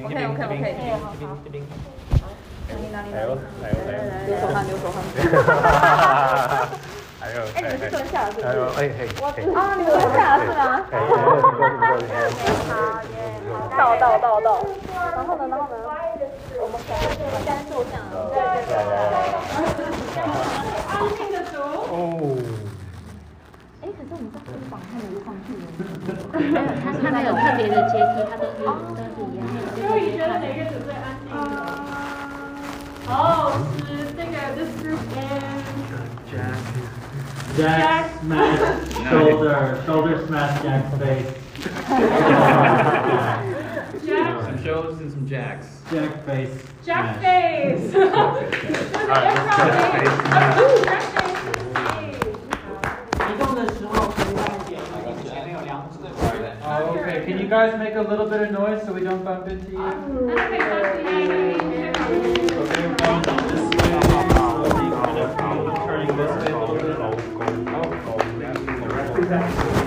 有，OK OK OK，这边哪里哪里？来哦来哦来哦，流手汗流手汗。还有，哎，你们是蹲下了是不是？还有，哎嘿，啊，你们蹲下了是吗？哎，好耶，到到到到，然后呢，然后呢？我们可以先坐下。对对对。安静的读。哦。哎，可是我们这肩膀还没上去没有，它它没有特别的阶梯，它都是都是一样的。所以你觉得哪个组最安静？哦，是这个 this group and Jack smash shoulder, shoulder smash Jack's face. Jack Some shows and some jacks. Jack face. Jack smash. face. Jack face. 移 Guys make a little bit of noise so we don't bump into you? Okay, so Turning this way a little bit. Okay.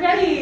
ready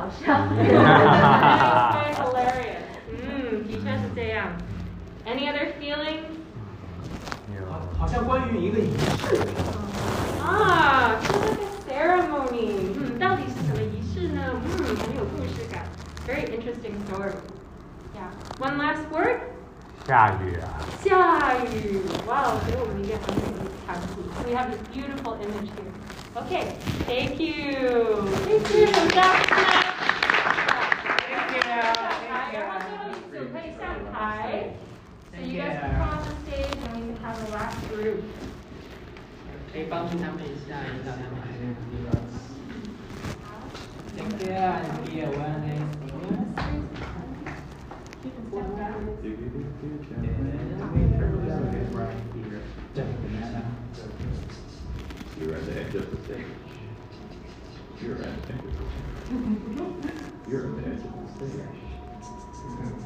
搞笑。 It's very hilarious. 嗯，的确是这样。Any other feelings? 好像关于一个仪式。啊，是这个 ceremony。嗯，到底是什么仪式呢？嗯，很有故事感。Very interesting story. Yeah. One last word. 下雨啊。下雨。哇，给我们一个很美的场景。We have this beautiful image here. Okay. Thank you. Thank you. Some claps. Thank you. Take care and be. You're at the edge of the stage. You're at the edge of the stage. You're at the edge of the stage.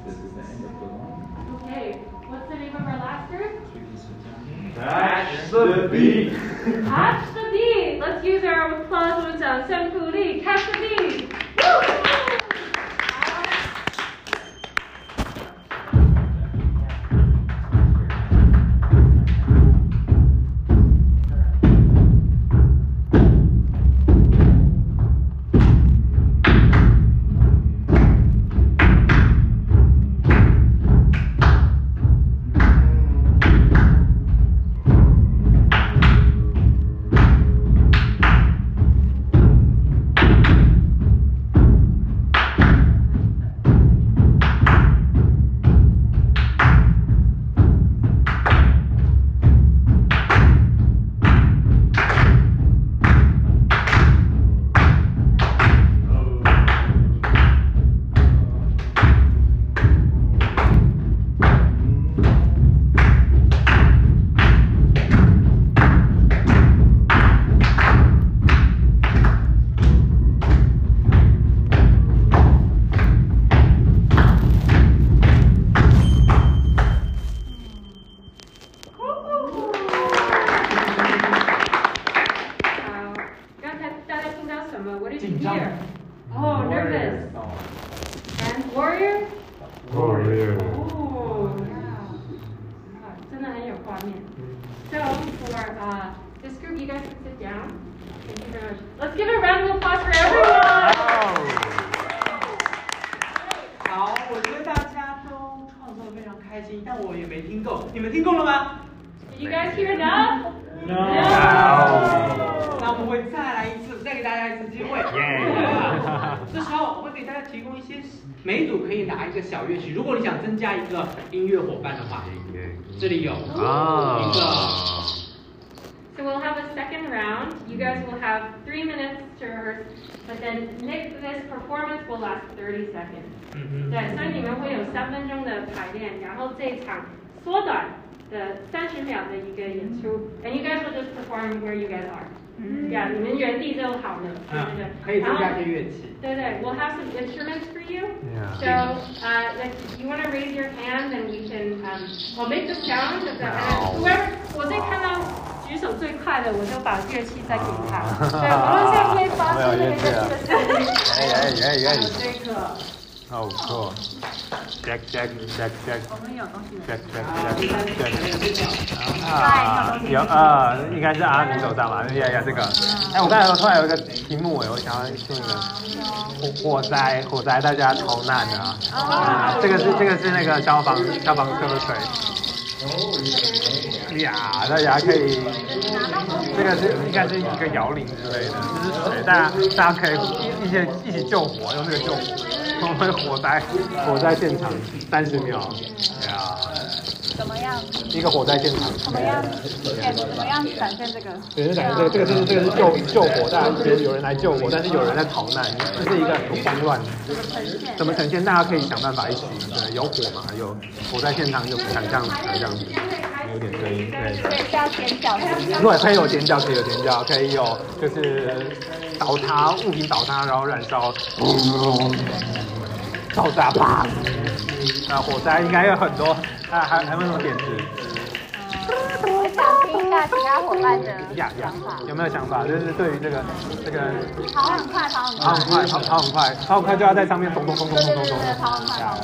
This is the end of the line. Okay. What's the name of our last group? Catch the beat. Catch the beat. Let's use our applause one time. Seven Catch the beat. Woo! 30 seconds. 对，所以你们会有三分钟的排练，然后这一场缩短的三十秒的一个演出，and you guys will just perform where you guys are. Yeah，你们原地就好了，对对对。可以增加一些乐器。对对，we'll have some instruments for you. Yeah. So, uh, if you want to raise your hand, then we can, um, I'll make the sound of the, and whoever, 我在看到举手最快的，我就把乐器再给他。对，无论现在会发出那个乐器的声音。哎哎哎哎这个。哦，cool。Jack Jack Jack Jack。我们有东西。Jack Jack Jack Jack。啊，有啊，应该是阿明手上吧，呀呀这个。哎，我刚才突然有一个题目哎，我想要说一个火火灾，火灾大家逃难的啊。这个是这个是那个消防消防车的水。呀，大家可以，这个是应该是一个摇铃之类的，就是水，大家大家可以一一起一起救火，用这个救火。我们火灾火灾现场三十秒，呀，怎么样？一个火灾现场。怎么样？怎么样展现这个？对，是展现这个，这个是这个是救救火，大家觉得有人来救火，但是有人在逃难，这是一个很慌乱。怎么呈现？大家可以想办法一起，对，有火嘛，有火灾现场，就想象这样子。有点声音，对。所以是要尖叫。对，可以有尖叫，可以有尖叫，可以有就是倒塌物品倒塌，然后燃烧，爆炸吧。那火灾应该有很多，那，还还有没有什么点子？我想听一下其他伙伴的想法，有没有想法？就是对于这个这个，跑很快，跑很快，跑很快，跑跑很快，跑很快就要在上面咚咚咚咚咚咚咚。跑很快，跑很快。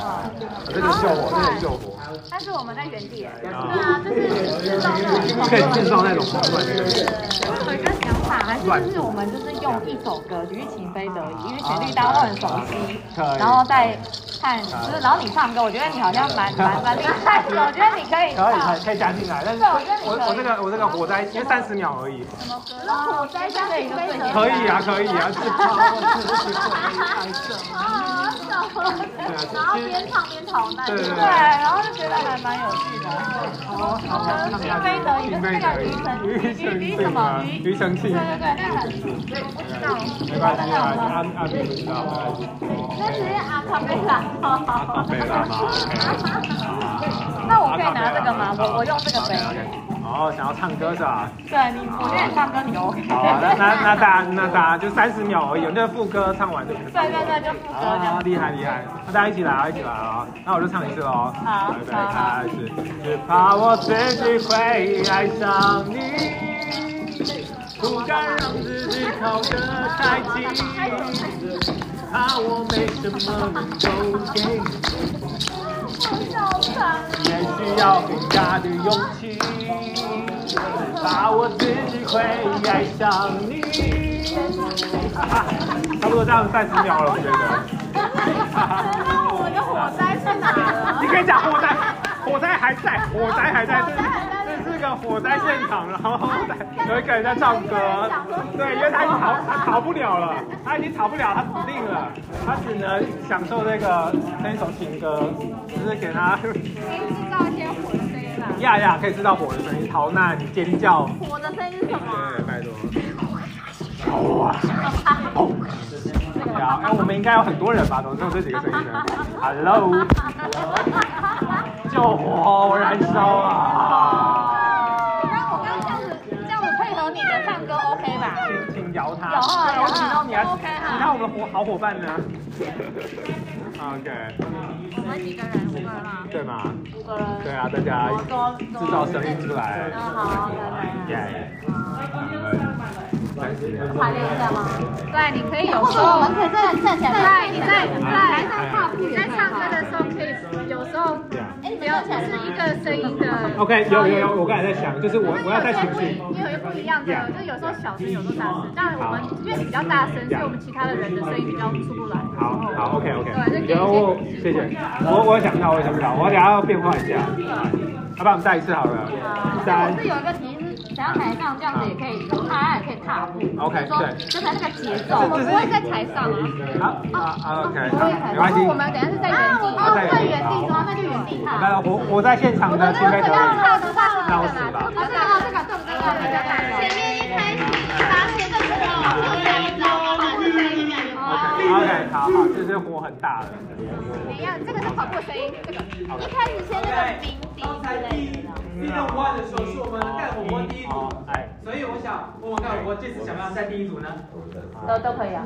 这个救火，这个救火。但是我们在原地。对啊，就是制造那种可以制造那种混乱。还是就是我们就是用一首歌《举起飞得已》，因为旋律大家都很熟悉，然后再看，就是然后你唱歌，我觉得你好像蛮蛮蛮厉害的，我觉得你可以。可以可以可以加进来，但是我我这个我这个火灾因为三十秒而已。什么歌？火灾加起飞得已。可以啊可以啊，是跑是是拍摄。啊，然后边唱边逃难。对对对，然后就觉得还蛮有趣的。好，好，起飞得已，就是那个庾澄庾庾什么？庾澄庆。对对对，那个很不知道。没关系啊，阿阿不知道。那是阿卡贝拉。阿卡贝拉吗？那我可以拿这个吗？我我用这个杯。哦，想要唱歌是吧？对你，我觉得你唱歌你 OK。好，那那那大家那大家就三十秒而已，那副歌唱完就。对对对，就副歌这样。厉害厉害，那大家一起来啊，一起来啊！那我就唱一次喽。好。预备开始。只怕我自己会爱上你，不敢让自己靠得太近，怕我没什么能够给你。也需要更大的勇气，怕我自己会爱上你。差不多这样三十秒了，我觉得。那我的火灾在哪了？你可以讲火灾，火灾还在，火灾还在，个火灾现场，然后有一个人在唱歌，对，因为他已经逃，他逃不了了，他已经逃不了，他死定了，他只能享受这个那一首情歌，就是给他。可以制造一些火的声音啦。呀呀，可以制造火的声音，逃难、尖叫。火的声音是什么？对，拜托。哇！对啊，哎，我们应该有很多人吧？怎么只有这几个声音呢？Hello。救火，燃烧啊！刚我刚这样子，这样子配合你的唱歌 OK 吧？请请摇他。有啊，我请到你啊，OK 哈。其他我们的伙好伙伴呢？OK。我们几个人？五个人吗？对吗？五个人。对啊，大家制造声音出来。嗯，好。耶。排练一下吗？对，你可以有时候，我们可以这样站起来。对，你在在台上踏步，在唱歌的时候可以有时候不要要就是一个声音的。OK，有有有，我刚才在想，就是我我要带情绪。因为有不一样的，就是有时候小声，有时候大声。但我们因为你比较大声，所以我们其他的人的声音比较出不来。好好，OK OK，对，然后谢谢，我我想到，我想到，我等下要变化一下，要不然我们再一次好了，三可是有一个题是，想要台上这样子也可以，他也可以踏步。OK，说对，就是那个节奏，我们不会在台上啊。好啊啊 OK，不会台上，没关系，我们等下是在原地。哦，在原地是吗？那就原地踏。那我我在现场的。OK，好好，这是火很大的。一样，这个是跑步声音，这个一开始先那个鸣笛之类的。第六关的时候是我们盖火锅第一组，所以我想问问盖火锅这次想不想在第一组呢？都都可以啊。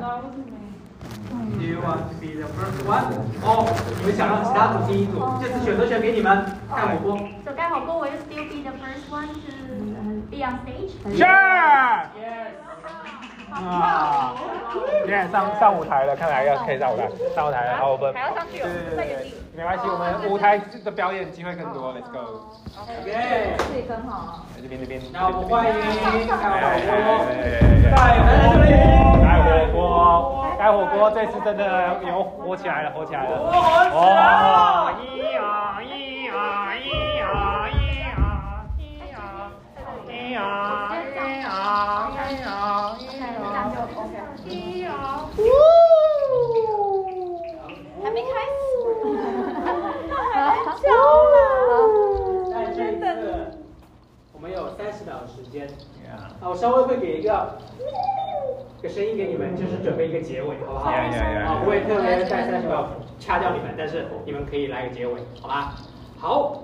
Do you want to be the first one？哦，你们想让其他组第一组，这次选择权给你们盖火锅。So 干火锅 will you still be the first one to be on stage? Sure。啊，现在上上舞台了，看来要可以上舞台，上舞台了，然后我们还要上去哦，在原地。没关系，我们舞台的表演机会更多，Let's go。OK，自己分好。这边这边。那我们欢迎干火锅，盖来来这里。盖火锅，盖火锅，这次真的有火起来了，火起来了。哦，哦，咿呀咿咿呀咿呀咿呀。还没开始。在这一次，我们有三十秒的时间。啊，我稍微会给一个个声音给你们，就是准备一个结尾，好不好.啊，不会特别在三十秒掐掉你们，但是你们可以来个结尾，好吧？好。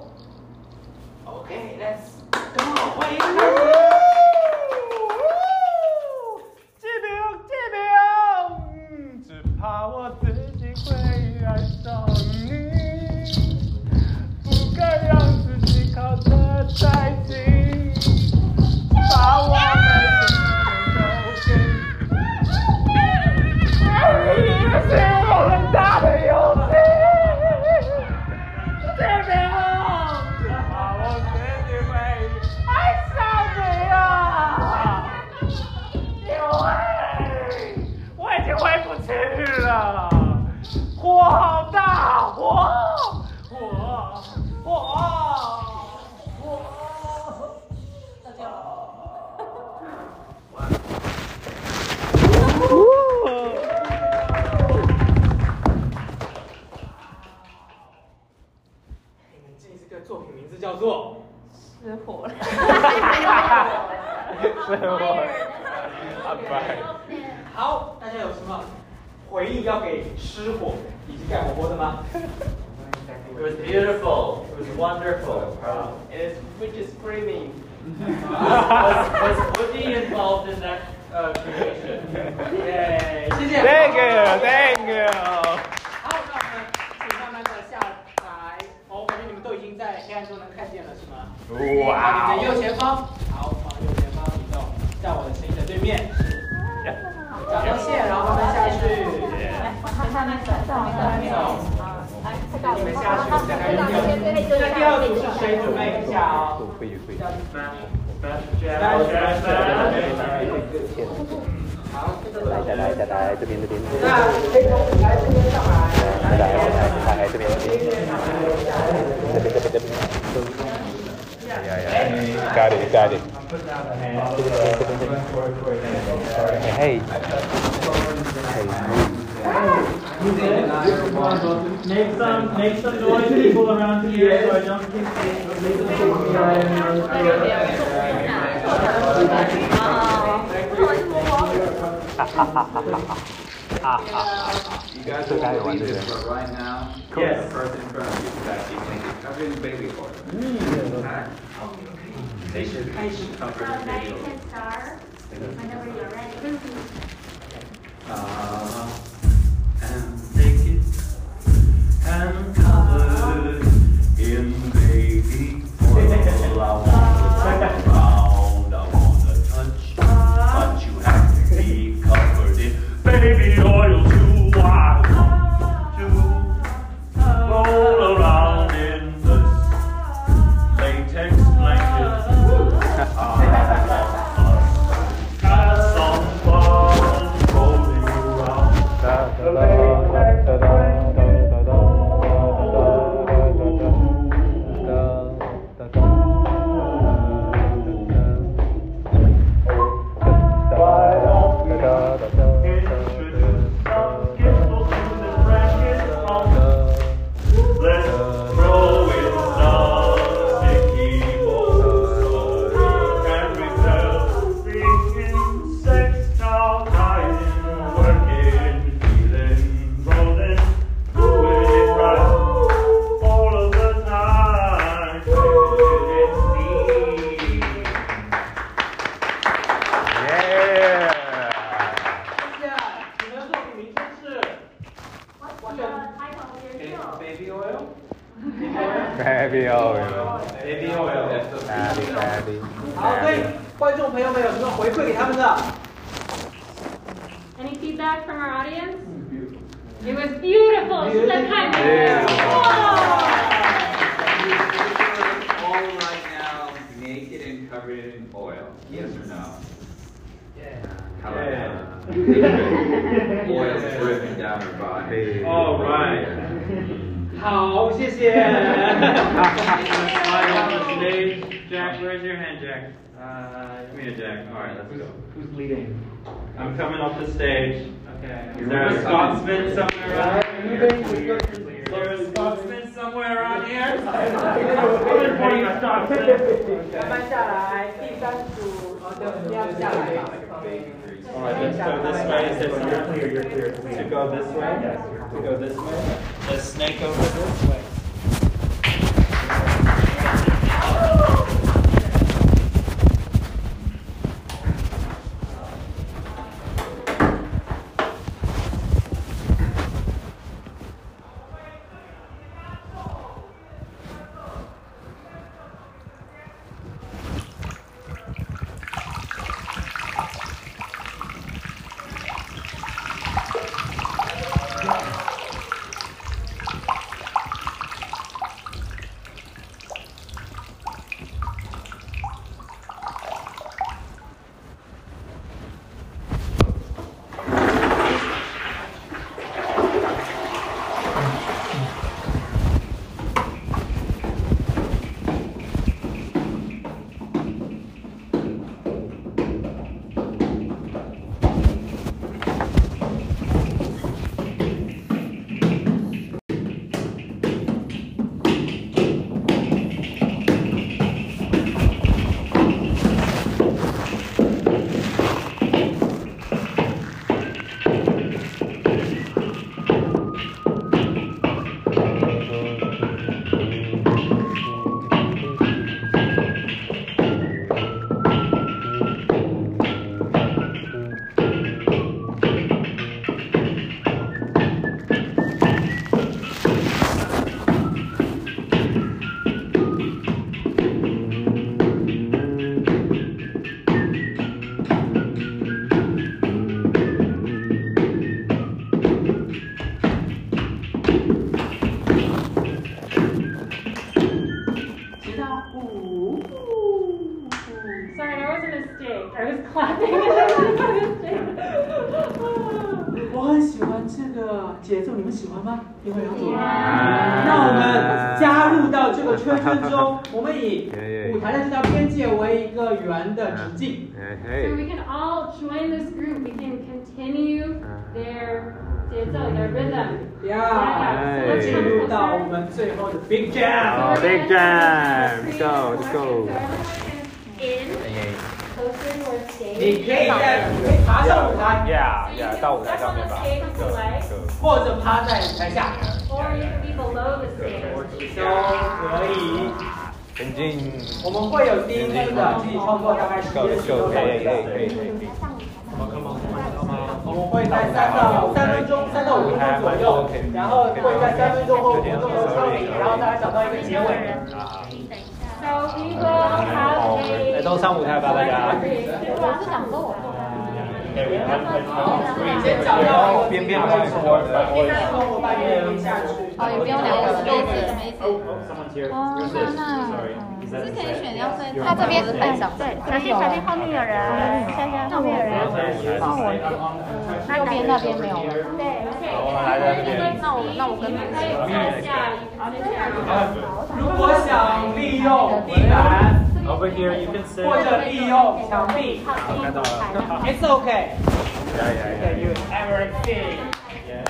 OK，Let's go，欢迎开始。这边这边，只怕我自己会爱上你，不敢让自己靠得太近，把我的心都给回不去了，火好大，火火火火！你们这次的作品名字叫做失火了。是我，阿白。好，大家有什么回应要给失火以及干火锅的吗？It was beautiful. It was wonderful. it's which is screaming. was, was Woody involved in that uh, creation? Yay!。Thank you, thank you. 好，那我们请慢慢的下来。哦，我感觉你们都已经在黑暗中能看见了，是吗？哇好，你右前方，好，往右前方移动，在我的声音的对面是两条线，然后慢慢下去。慢慢走，慢慢走。你们下去，再开始第那第二组是谁？准备一下哦。会会。好，再来再来，这边这边。那可以从舞台这边上来。再来来来这边这边。这边这边这边。呀呀，got it got it。Hey hey. Make some, make some noise, people around here, so I don't keep You guys are guy one this, but right now, Yes. the person in front of you is actually thinking, covering the baby for them. They should cover the Now baby. you can start whenever you're ready. Uh, and take it and cover in baby oil. Is it you're clear? You're clear. To go this way? Yes. To go this way. Let's snake over this way. 节奏 their rhythm. Yeah，So let's 进入到我们最后的 Big Jam。we're Big jam. three Go, 你可以在可以爬上舞台，Yeah, yeah，到舞台上面吧。或者趴在舞台下.都可以。前进。我们会有第一幕的自己创作，大概十 Go, 分 let's 钟 go. 到 Hey, 一个 hey, 小我们会在三到三分钟，三到五分钟左右，然后会在三分钟后活动的超理，然后大家找到一个结尾。So we will have a. 来，都上舞台吧，大家。我是讲座。先找到边边帮你拖。然后伙伴也可以下去。哦，也不用两个位置，什么意思？Someone's here. 哦 Who's 那是可以选?要在他这边台上，对，小心小心后面有人，小心后面有人，那我右边那边没有人。对，OK。那我那我跟你们可以坐下，你们可以如果想利用地板 Over here, you can sit. 或者利用墙壁看到了。，It's okay. Yeah, yeah, You can yeah. use everything. Yes.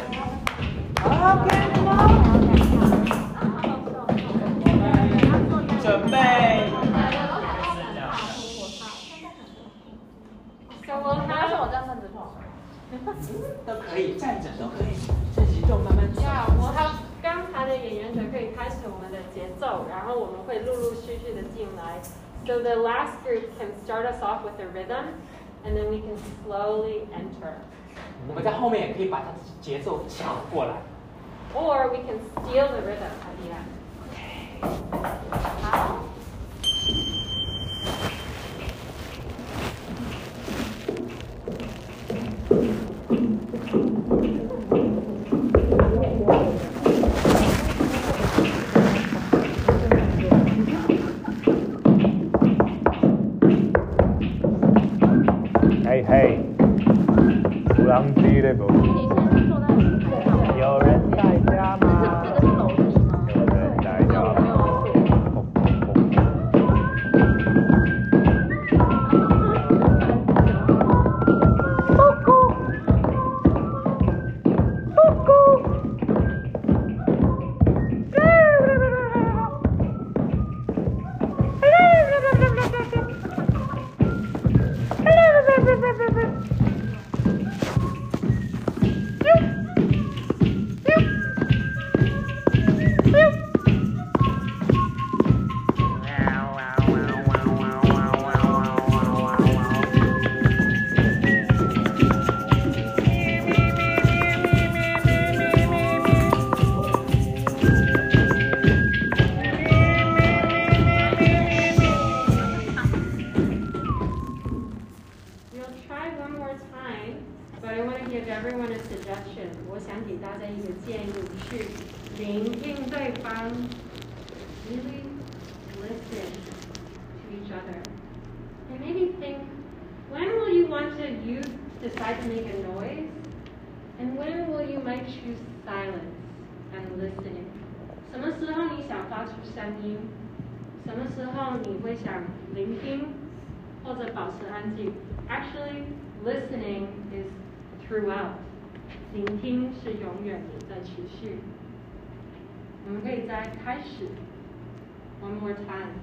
Okay, 准备。So we'll 但是 have. 我这样站着就好。都可以，站着都可以，这几种，慢慢走。Yeah, we'll have 刚才的演员者可以开始我们的节奏，然后我们会陆陆续续的进来。So the last group can start us off with a rhythm, and then we can slowly enter. 我们在后面也可以把它节奏抢过来。Or we can steal the rhythm at the end. Hey, hey, làm gì đấy bố? 你会想聆听或者保持安静 actually listening is throughout 聆听是永远的在持续我们可以在开始 one more time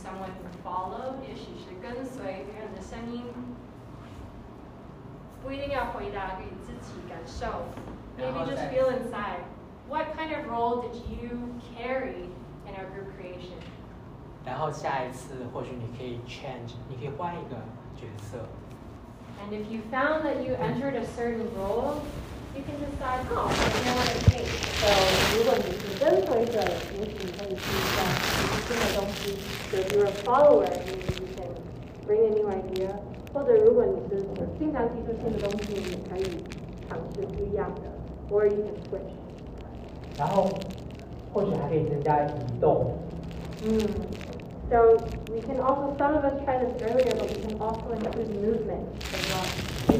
someone who followed？也许是跟随别人的声音。不一定要回答给自己感受。Maybe just feel inside. What kind of role did you carry in our group creation? 然后下一次或许你可以 change，你可以换一个角色。 And if you found that you entered a certain role, you can decide, oh, I know what it takes. 就如果你是跟随者，也许你可以试一下新的东西。So if you're a follower, maybe you can bring a new idea. 或者如果你是经常提出新的东西，你可以尝试不一样的，or you can switch. 然后或许还可以增加移动。嗯。 so we can also, some of us tried this earlier, but we can also include movement as well. You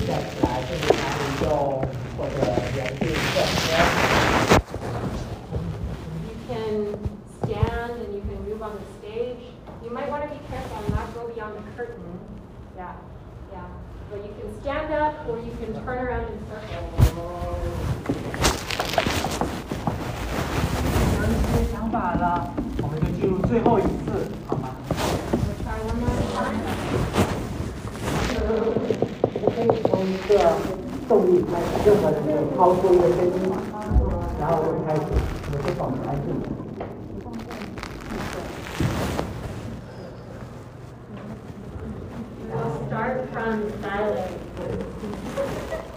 can stand and you can move on the stage. You might want to be careful and not go beyond the curtain. Yeah, yeah. But you can stand up or you can turn around in circles. 最后一次，好吗？可以从一个动力开始，任何人可以抛出一个声音，然后就开始，我们就保持安静。We'll start from silence.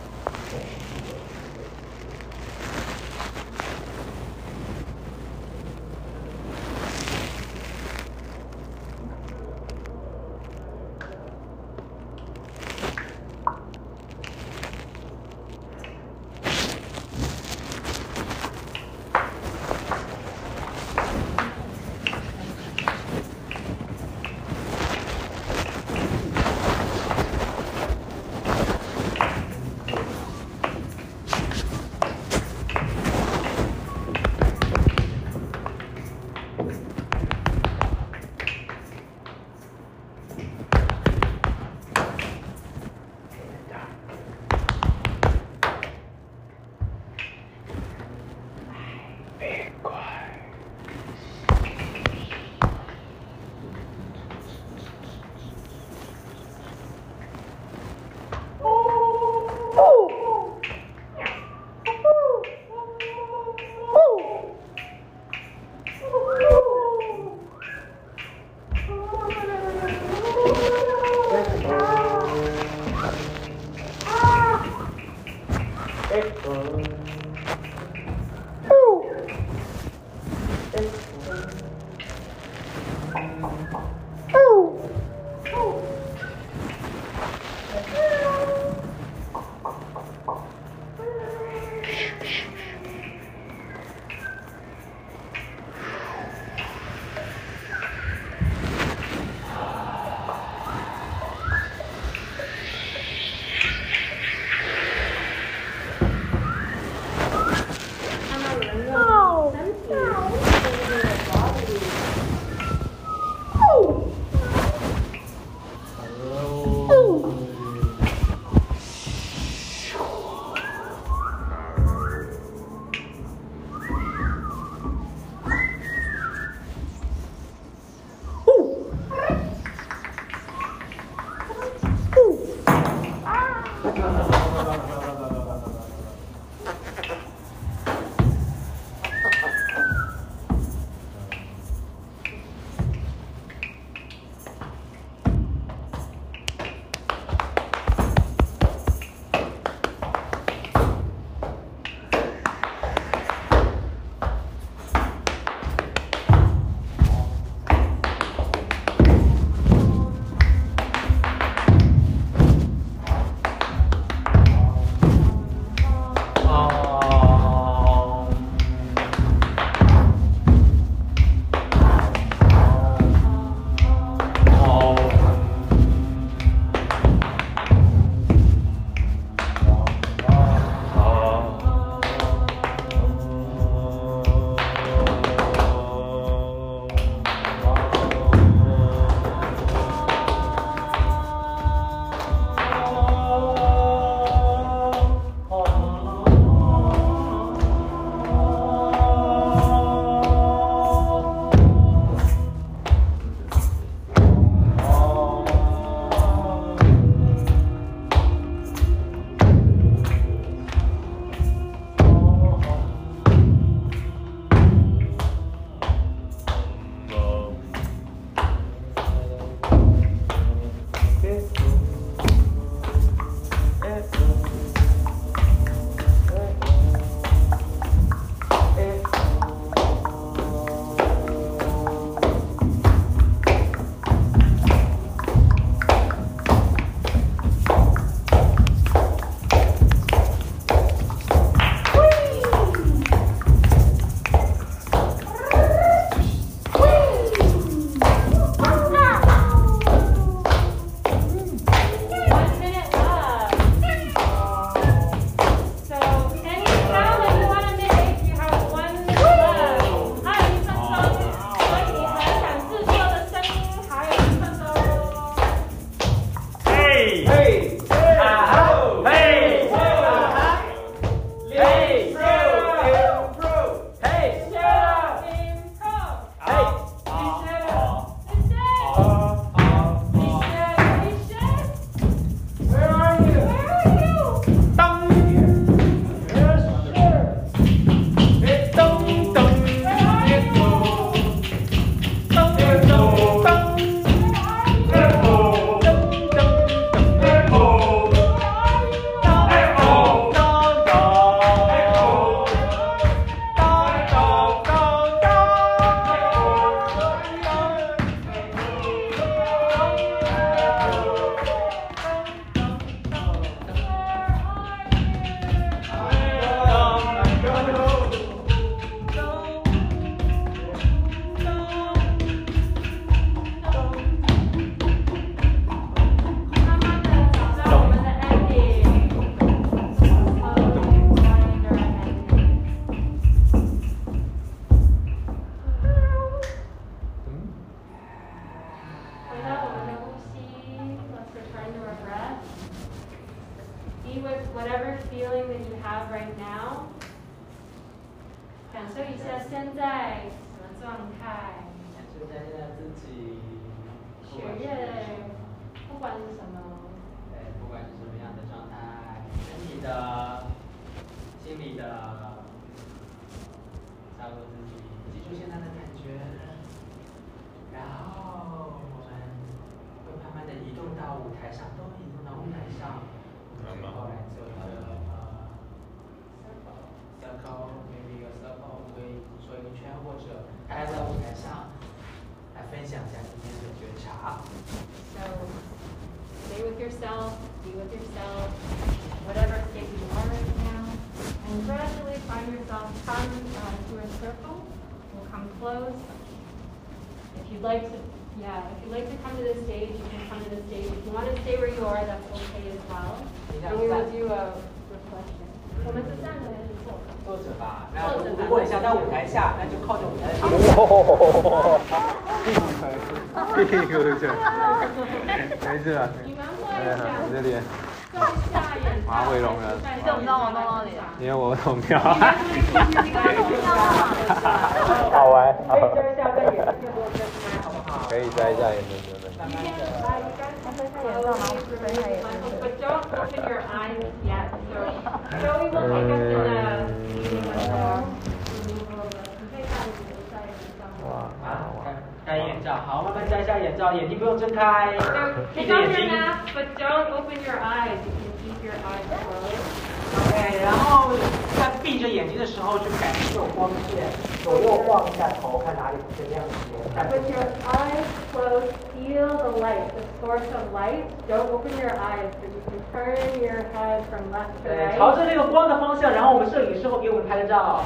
个光的方向，然后我们摄影师会给我们拍个照。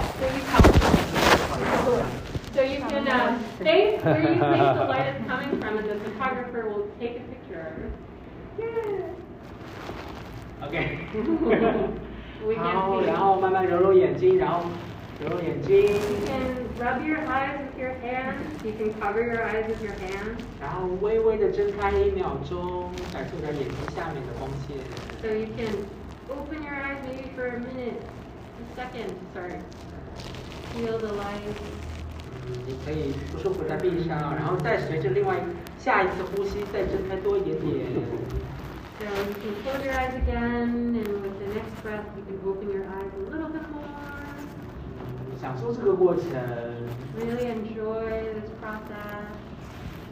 So you can uh, face where you think the light is coming from, and the photographer will take a picture. OK， We can 好， see. 然后慢慢揉揉眼睛，然后揉揉眼睛， You can rub your eyes with your hands. You can cover your eyes with your hands. 然后微微的睁开一秒钟，感受点眼睛下面的光线。 So you can open your eyes maybe for a minute, a second, sorry. Feel the light. 嗯，你可以不舒服再闭上，然后再随着另外下一次呼吸再睁开多一点点。 So you can close your eyes again, and with the next breath, you can open your eyes a little bit more. 享受这个过程。 Really enjoy this process.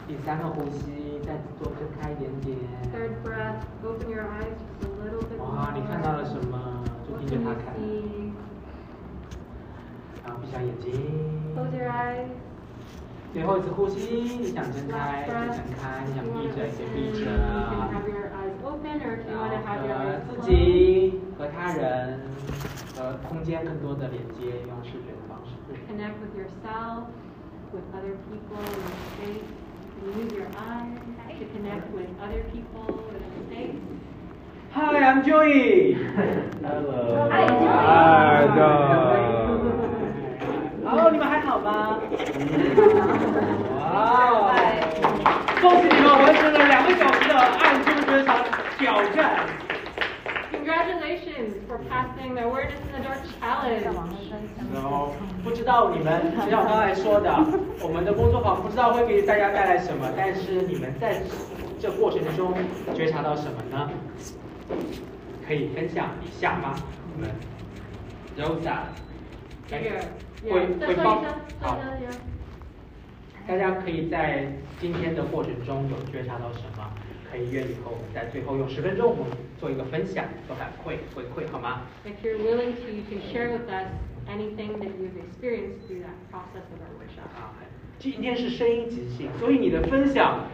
第三个呼吸，再多睁开一点点。 Third breath, open your eyes 哇，你看到了什么？就盯着它看。然后闭上眼睛。Close your eyes. 最后一次呼吸，你想睁开就睁开，你想闭着就闭着。You can have your eyes open, or if you 然后 to have your 和自己、和他人、和空间更多的连接，用视觉的方式。Connect with yourself, with other people the space. Use your eyes to connect with other people space. Hi, I'm Joey. Hello. Hi, Joey. Hi, Joey. 哦，你们还好吗？哇！恭喜你们完成了两个小时的暗中觉察挑战。Congratulations for passing the Awareness in the Dark challenge. 然后不知道你们，就像我刚才说的，我们的工作坊不知道会给大家带来什么，但是你们在这过程中觉察到什么呢？可以分享一下吗？我们 Rosa，这个回 Yeah，再回好。大家可以在今天的过程中有觉察到什么？可以愿意和我们在最后用十分钟，我们做一个分享、做反馈、回馈，好吗？If you're willing to, share with us anything that you've experienced through that process of our workshop. 啊，今天是声音即兴，所以你的分享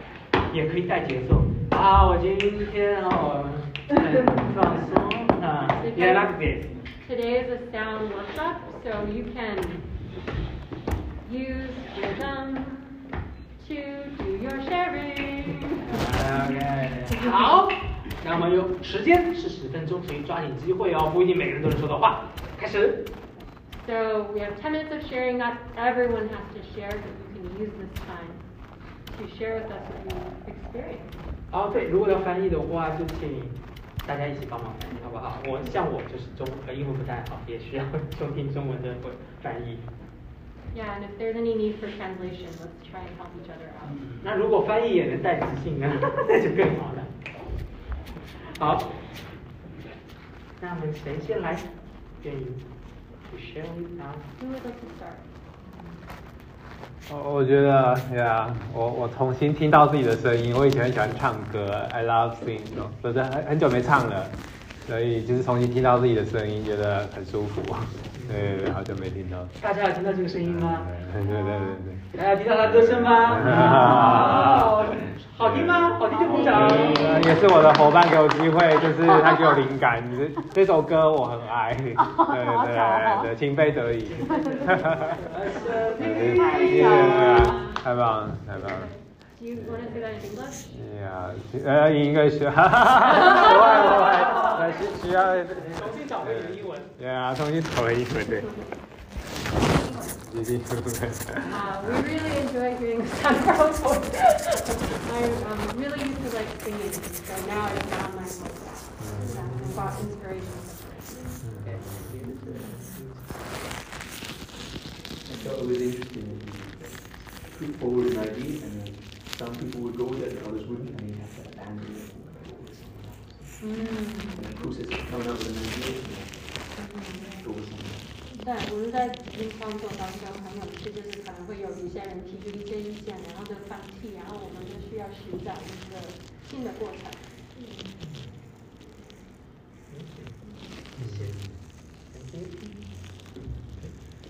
也可以带节奏啊。我今天哦 很放松啊，You like this？ Today is a sound workshop, so you can use rhythm to do your sharing. OK，好，那么有时间是十分钟，所以抓紧机会哦，不一定每个人都能说到话。开始。 So we have 10 minutes of sharing. Not everyone has to share, but you can use this time to share with us what you experienced. 哦，对，如果要翻译的话，就请 大家一起帮忙翻译好不好？我像我就是中呃英文不太好，也需要收听中文的翻译。Yeah, and if there's any need for translation, let's try and help each other out. 那如果翻译也能带磁性呢，那就更好了。好，那我们谁先来？愿意？To share with us. Who would like to start? 我我觉得，对啊，我我重新听到自己的声音。我以前很喜欢唱歌，I love sing，就是很很久没唱了，所以就是重新听到自己的声音，觉得很舒服。对对对，好久没听到。大家有听到这个声音吗？对对对对对。大家有听到他歌声吗？好，好听吗？好听就鼓掌。呃也是我的伙伴给我机会，就是他给我灵感。这首歌我很爱，对对对对，情非得已。太棒了，太棒了。you want to say that in English? Yeah，呃，应该是，哈哈哈，不会不会，呃，需需要重新找回你的英文。 Yeah，重新找回英文，对。 Uh, we really enjoy hearing the sound of our own voice. I'm um, really used to like singing, so now I found my voice. Yeah, I got inspiration. I thought it was interesting that you put forward an idea and then some people would go with it and others wouldn't, and you have to abandon it. And the process of coming up with an idea, go with something. 对，我们在创作当中很有趣，就是可能会有一些人提出一些意见，然后就放弃，然后我们就需要寻找一个新的过程。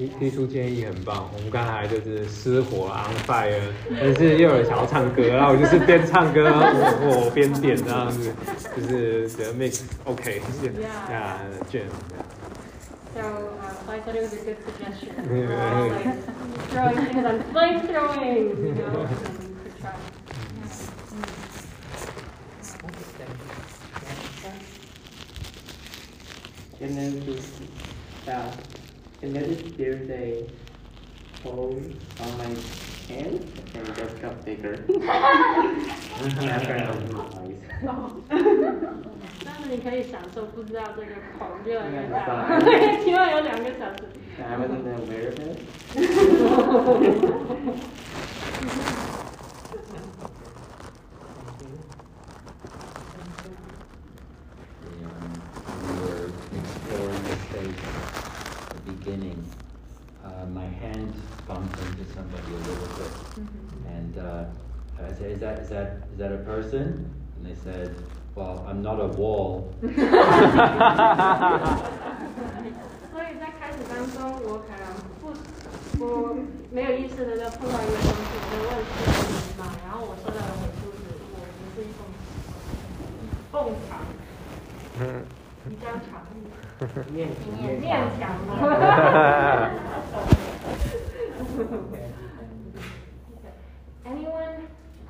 提提出建议很棒，我们刚才就是失火 on fire，但是又有想要唱歌，然后我就是边唱歌我我边点这样子，就是 the mix OK，呀 jam。So, uh, so I thought it was a good suggestion. Like throwing things on flame throwing, you know, and we could try. And then to, uh, and notice there's a hole on my hand and it just got bigger. After I opened my eyes. 但是你可以享受不知道这个口越来越大，希望有两个小时。 I wasn't aware of it. And uh, I said, is that, is, that, is that a person? And they said, well, I'm not a wall. 所以在开始当中，我可能不，我没有意识的就碰到一个东西，我就问是你吗？然后我收到的回复是，我不是一栋凤墙，比较长一点，面面墙吗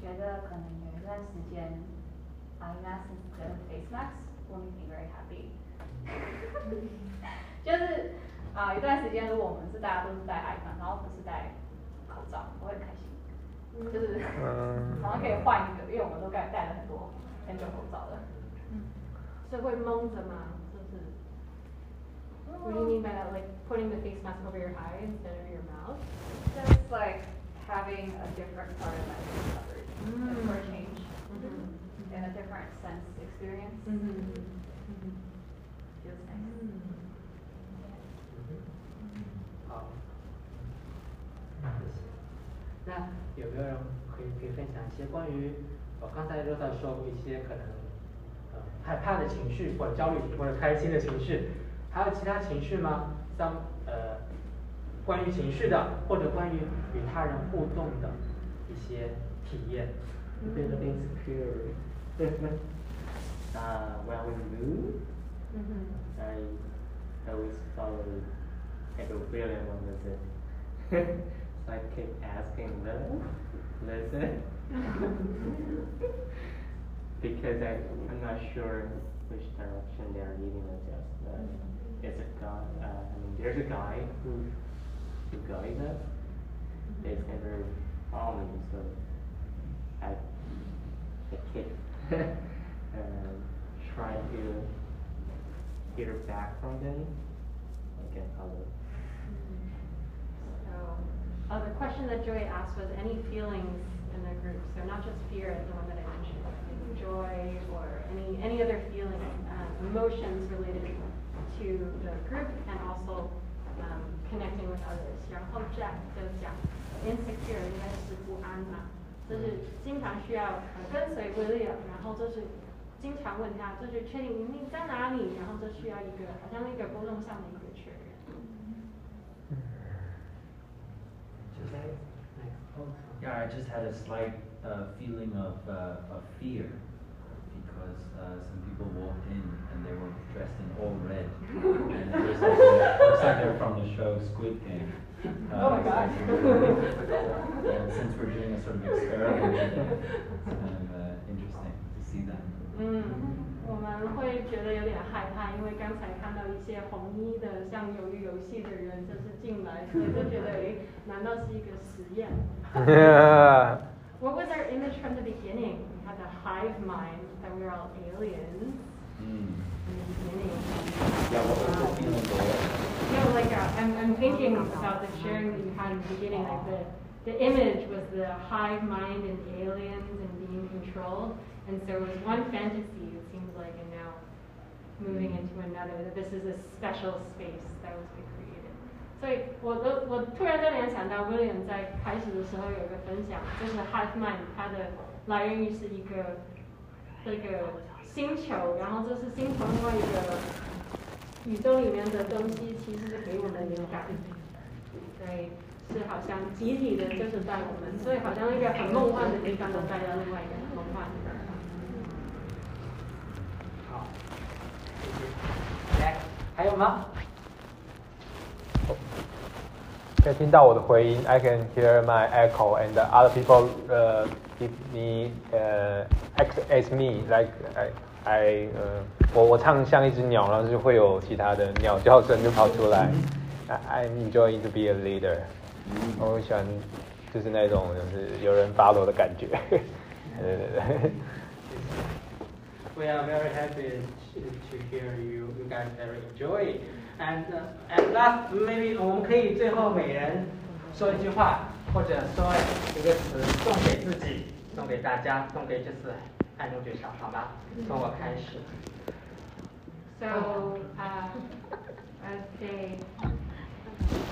觉得可能有一段时间，eye mask instead of face mask will make me very happy 。就是啊、一段时间如果我们是大家都是戴 eye mask，然后不是戴口罩，我会很开心。就是嗯好像可以换一个，因为我们都戴戴了很多很久口罩了。是会蒙着吗？就是。What do you mean by that? Like putting the face mask over your eye instead of your mouth? Just like having a different part of my face covered Like, for a change and a different sense experience. Feels nice. 好，那有没有人可以可以分享一些关于我刚才 Rosa 说过一些可能呃害怕的情绪，或者焦虑或者开心的情绪，还有其他情绪吗？像呃关于情绪的，或者关于与他人互动的一些体验。A bit of insecurity. uh, well, when you move, Mm-hmm. I always followed Edward William on this. so I keep asking them, listen. because I, I'm not sure which direction they are leading us just. Uh, it's a guy, uh, I mean, there's a guy who, who guides us. They've never followed me, so I, I keep uh, trying to hear back from them. I can follow. So, uh, the question that Joy asked was any feelings in the group. So not just fear, the one that I mentioned, but maybe joy or any any other feeling, um, emotions related to the group and also um, connecting with others. 然后 Jack 就讲 insecure 应该是不安嘛， 就是经常需要呃跟随 William，然后就是经常问他，就是确定你在哪里，然后就需要一个好像一个沟通上的一个确认。 Yeah, I just had a slight uh, feeling of, uh, of fear because uh, some people walked in and they were dressed in all red. and it looks like, they're, looks like they're from the show Squid Game. Uh, Oh my God. so, and since we're doing a sort of experiment, it's kind of uh, interesting to see that. 嗯，我们会觉得有点害怕，因为刚才看到一些红衣的像鱿鱼游戏的人就是进来，所以就觉得诶，难道是一个实验 Yeah. What was our image from the beginning? We had the hive mind that we were all aliens in the beginning. Yeah, what was the feeling there? You know, like uh, I'm, I'm thinking about the sharing that you had in the beginning, like the, the image was the hive mind and aliens and being controlled. And so it was one fantasy, it seems like, and now moving into another, that this is a special space that was created. 所以我都我突然就联想到 William 在开始的时候有一个分享，就是 Hive Mind 它的来源于是一个这个星球，然后这是星球另外一个 宇宙里面的东西，其实是给我们灵感，对是好像集体的，就是在我们，所以好像一个很梦幻的地方都带到另外一个很梦幻的地方。好，谢谢。来，还有吗？可以听到我的回音，I can hear my echo and other people uh, give me uh, act as me like I 呃、我我唱像一只鸟，然后就会有其他的鸟叫声就跑出来。I I'm enjoying to be a leader，我喜欢就是那种就是有人 follow 的感觉。对对对。We are very happy to, hear you, you guys very enjoy. And uh, at last, maybe 我们可以最后每人说一句话，或者说一个词送给自己，送给大家，送给这次爱慕剧场，好吗？从我开始。 So, uh, I'd say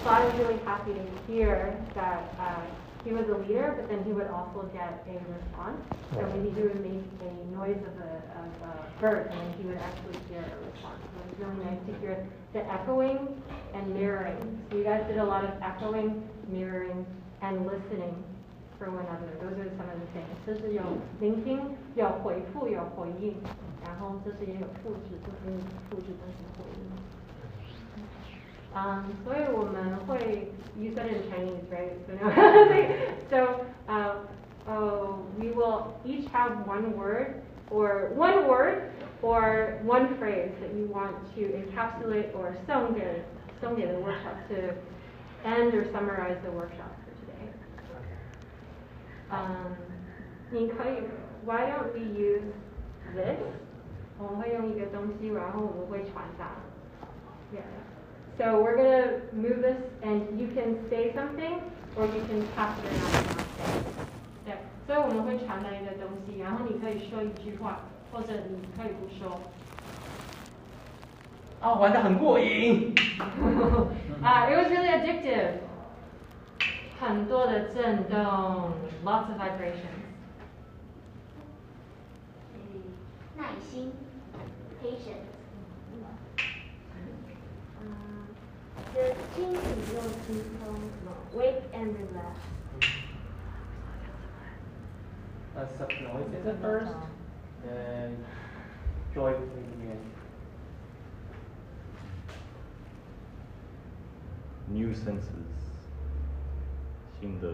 Claude is really happy to hear that uh, he was a leader, but then he would also get a response. So maybe he would make a noise of a, of a bird, and then he would actually hear a response. So it's really nice to hear the echoing and mirroring. So you guys did a lot of echoing, mirroring, and listening for one another. Those are some of the things. 这是有聆听，有回复，有回应，然后这是也有复制，就是复制这些回应。Um, 所以我们会 you said it in Chinese, right? So, no. so uh, uh, we will each have one word or one word or one phrase that you want to encapsulate or 送给送给 the workshop to end or summarize the workshop for today. Um, 你可以 why don't we use this? 我们会用一个东西，然后我们会传达。Yeah. So we're gonna move this, and you can say something, or you can pass it around and not say. 对，所以我们会传达一个东西，然后你可以说一句话，或者你可以不说。哦，玩的很过瘾。 uh, it was really addictive. 很多的震动，lots of vibrations。耐心，patience。嗯，The team is working from wait and relax. A soft noise at first, then joyfully begin. New senses. 新的。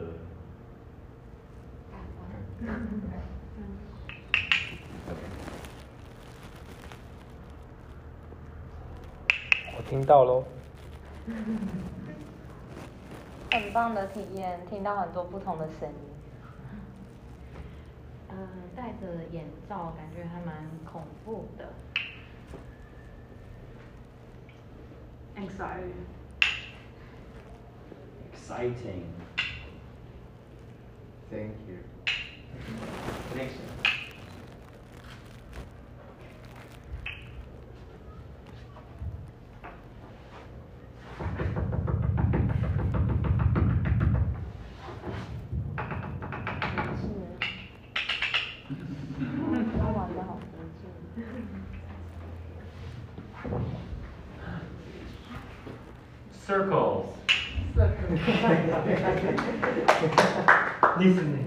我听到喽。很棒的体验，听到很多不同的声音。呃，戴着眼罩感觉还蛮恐怖的。Anxiety. Exciting. Thank you. Connection. Listening.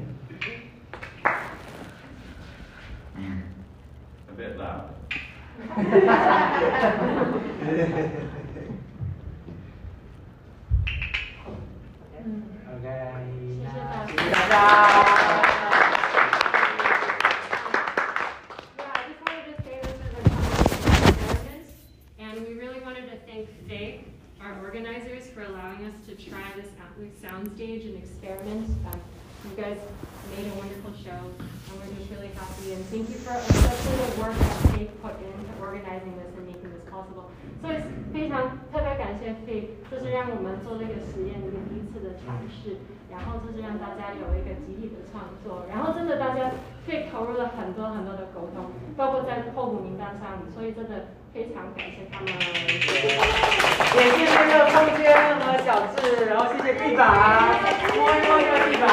尝试，然后就是让大家有一个集体的创作，然后真的大家可以投入了很多很多的沟通，包括在候补名单上，所以真的非常感谢他们。也谢谢这个空间和小智，然后谢谢地板，摸一摸这个地板，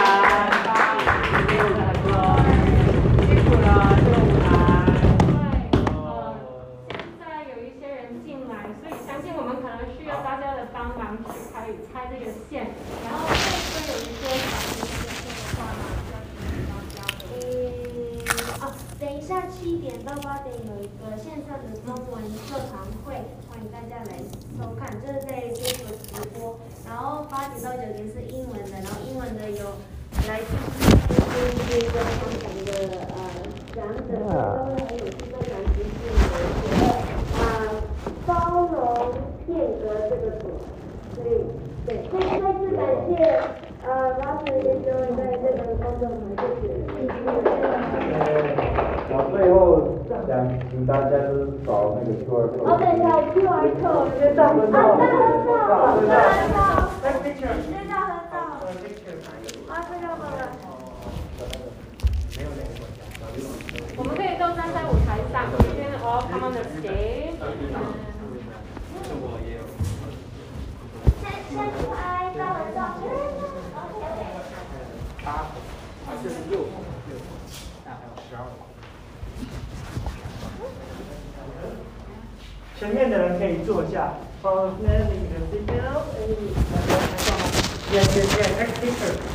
八点有一个线上的中文社团会，欢迎大家来收看，就是在 Facebook 直播。然后八点到九点是英文的，然后英文的有来自一些跟香港的呃讲者，都会很有趣的讲实事的一些啊包容变革这个组，所以对，再再次感谢呃老师也就在这个公众台谢谢。然后最后想请大家就是扫那个 QR code。哦，等一下，QR code 先照合照，啊，大合照，大合照，来 picture，这叫合照，啊，这叫合照。我们可以都站在舞台上，you can all come on the stage. 这我也有。先先出来照合照。八孔，啊，这是六孔，六孔，那还有十二孔。前面的人可以坐下。Follow me, you sit down. Yes, yes, yes. Next picture.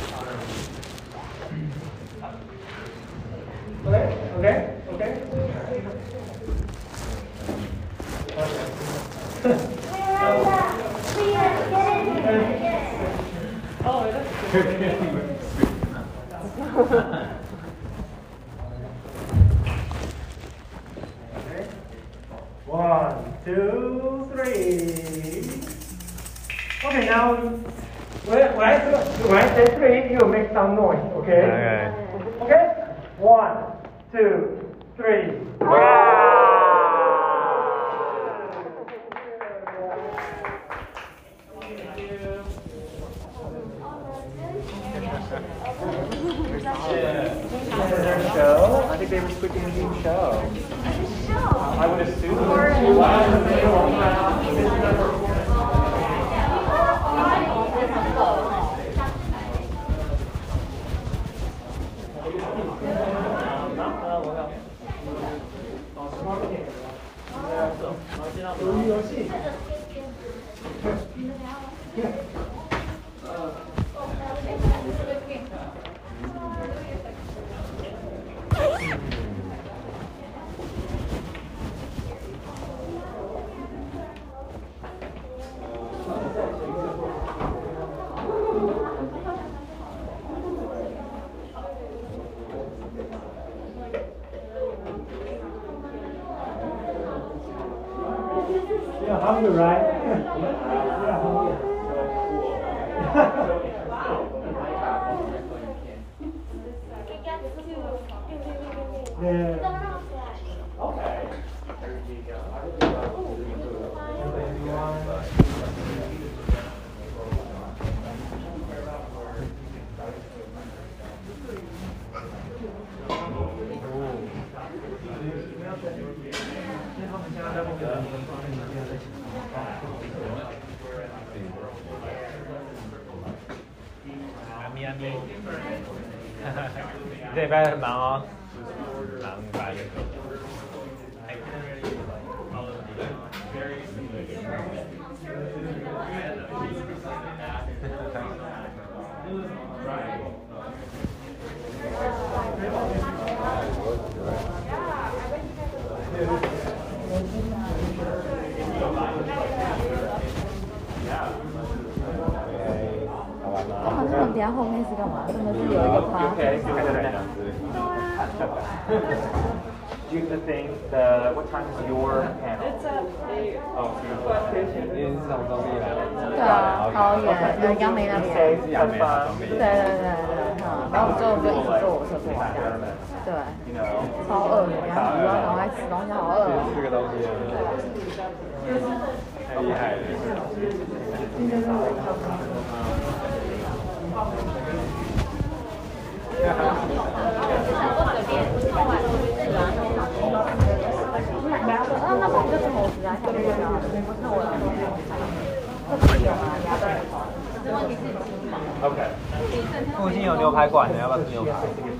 远，在杨梅那边。是杨梅啊，中立。对对对对，哈，然后我们中午就一起坐火车过来这样。对，超饿的，然后我要赶快吃东西，好饿哦。这个东西啊，太厉害了。那那不就是猴子啊？下面那个，那我这里有啊，鸭蛋。问题是 OK。附近有牛排馆的，要不要吃牛排？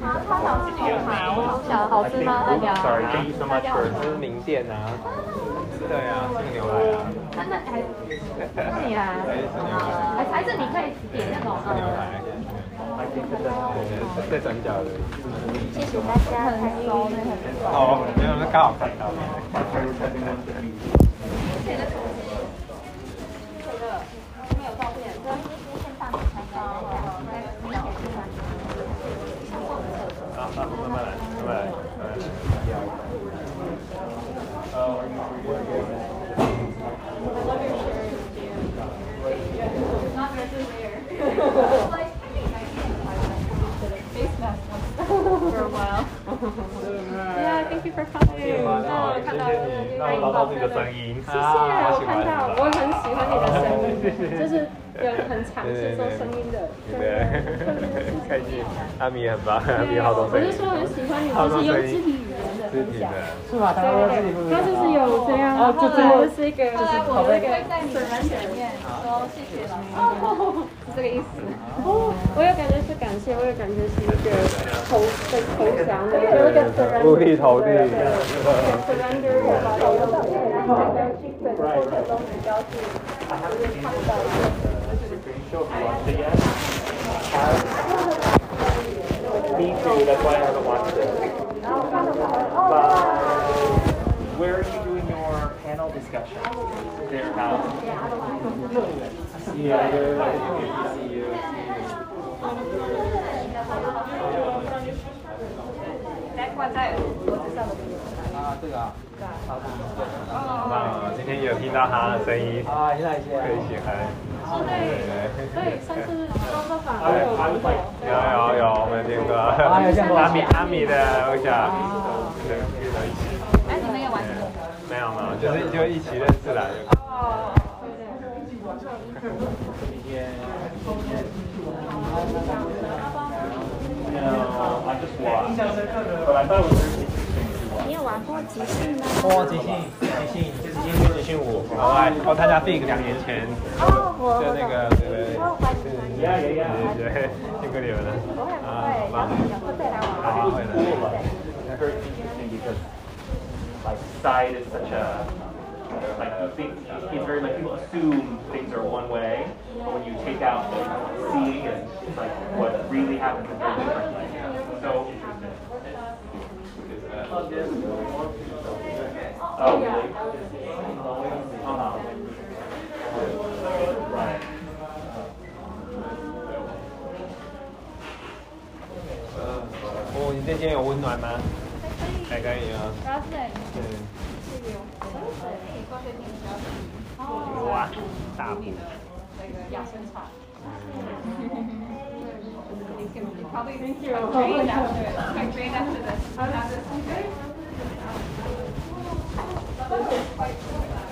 啊，他想吃牛排，我好想，好吃吗？那个。Sorry, thank you so much for 这是名店啊。对啊，这个牛排啊。那那还，那你啊，还还是你可以点那种牛排。在转角的。谢谢大家，很熟的很熟。哦，没有，那刚好看到。没有照片，这是线上参加，在鸟市上。啊啊，慢慢来，慢慢来，慢慢来。For a while. Yeah, thank you for coming. 那我看到让我找到自己的声音。谢谢，我看到，我很喜欢你的声音，就是有很尝试做声音的。对，很开心。阿米也很棒，阿米好多我声音。是说很喜欢你，就是用肢体语言的分享。是吧？对对对，他就是有这样，然后来就是一个，就是我那个在你的里面说谢谢老师，是这个意思。哦，我有感觉是感谢，我有感觉是一个投的投降的，有一个 surrender，无力投地。surrender 的投到，然后在去整个过程中比较是，就是看到。Me too, that's why I haven't watched it. But where are you doing your panel discussion? Their house? 啊，今天有听到他的声音，啊，现在现在可以喜欢。对，对，上次工作坊有有有，我们见过。阿米阿米的偶像，对，遇到一起。哎，你们有玩过？没有没有，就是就一起认识来的。哦，你有玩过即兴吗？哦，即兴，即兴，就是今天即兴舞，好来，我参加 Big 两年前，就那个对对，我欢喜欢你。对对对，辛苦你们了。我很啊，会，好棒。有空再来玩。好，like sight is such a like you think it's very like people assume things are one way, but when you take out the seeing and like what really happens is very different. So interesting. Oh really? Uh-huh. Right. 哦，你这间有温暖吗？还可以啊。 หัวตาปูอยากเชิญฉาก You Thank you. After this.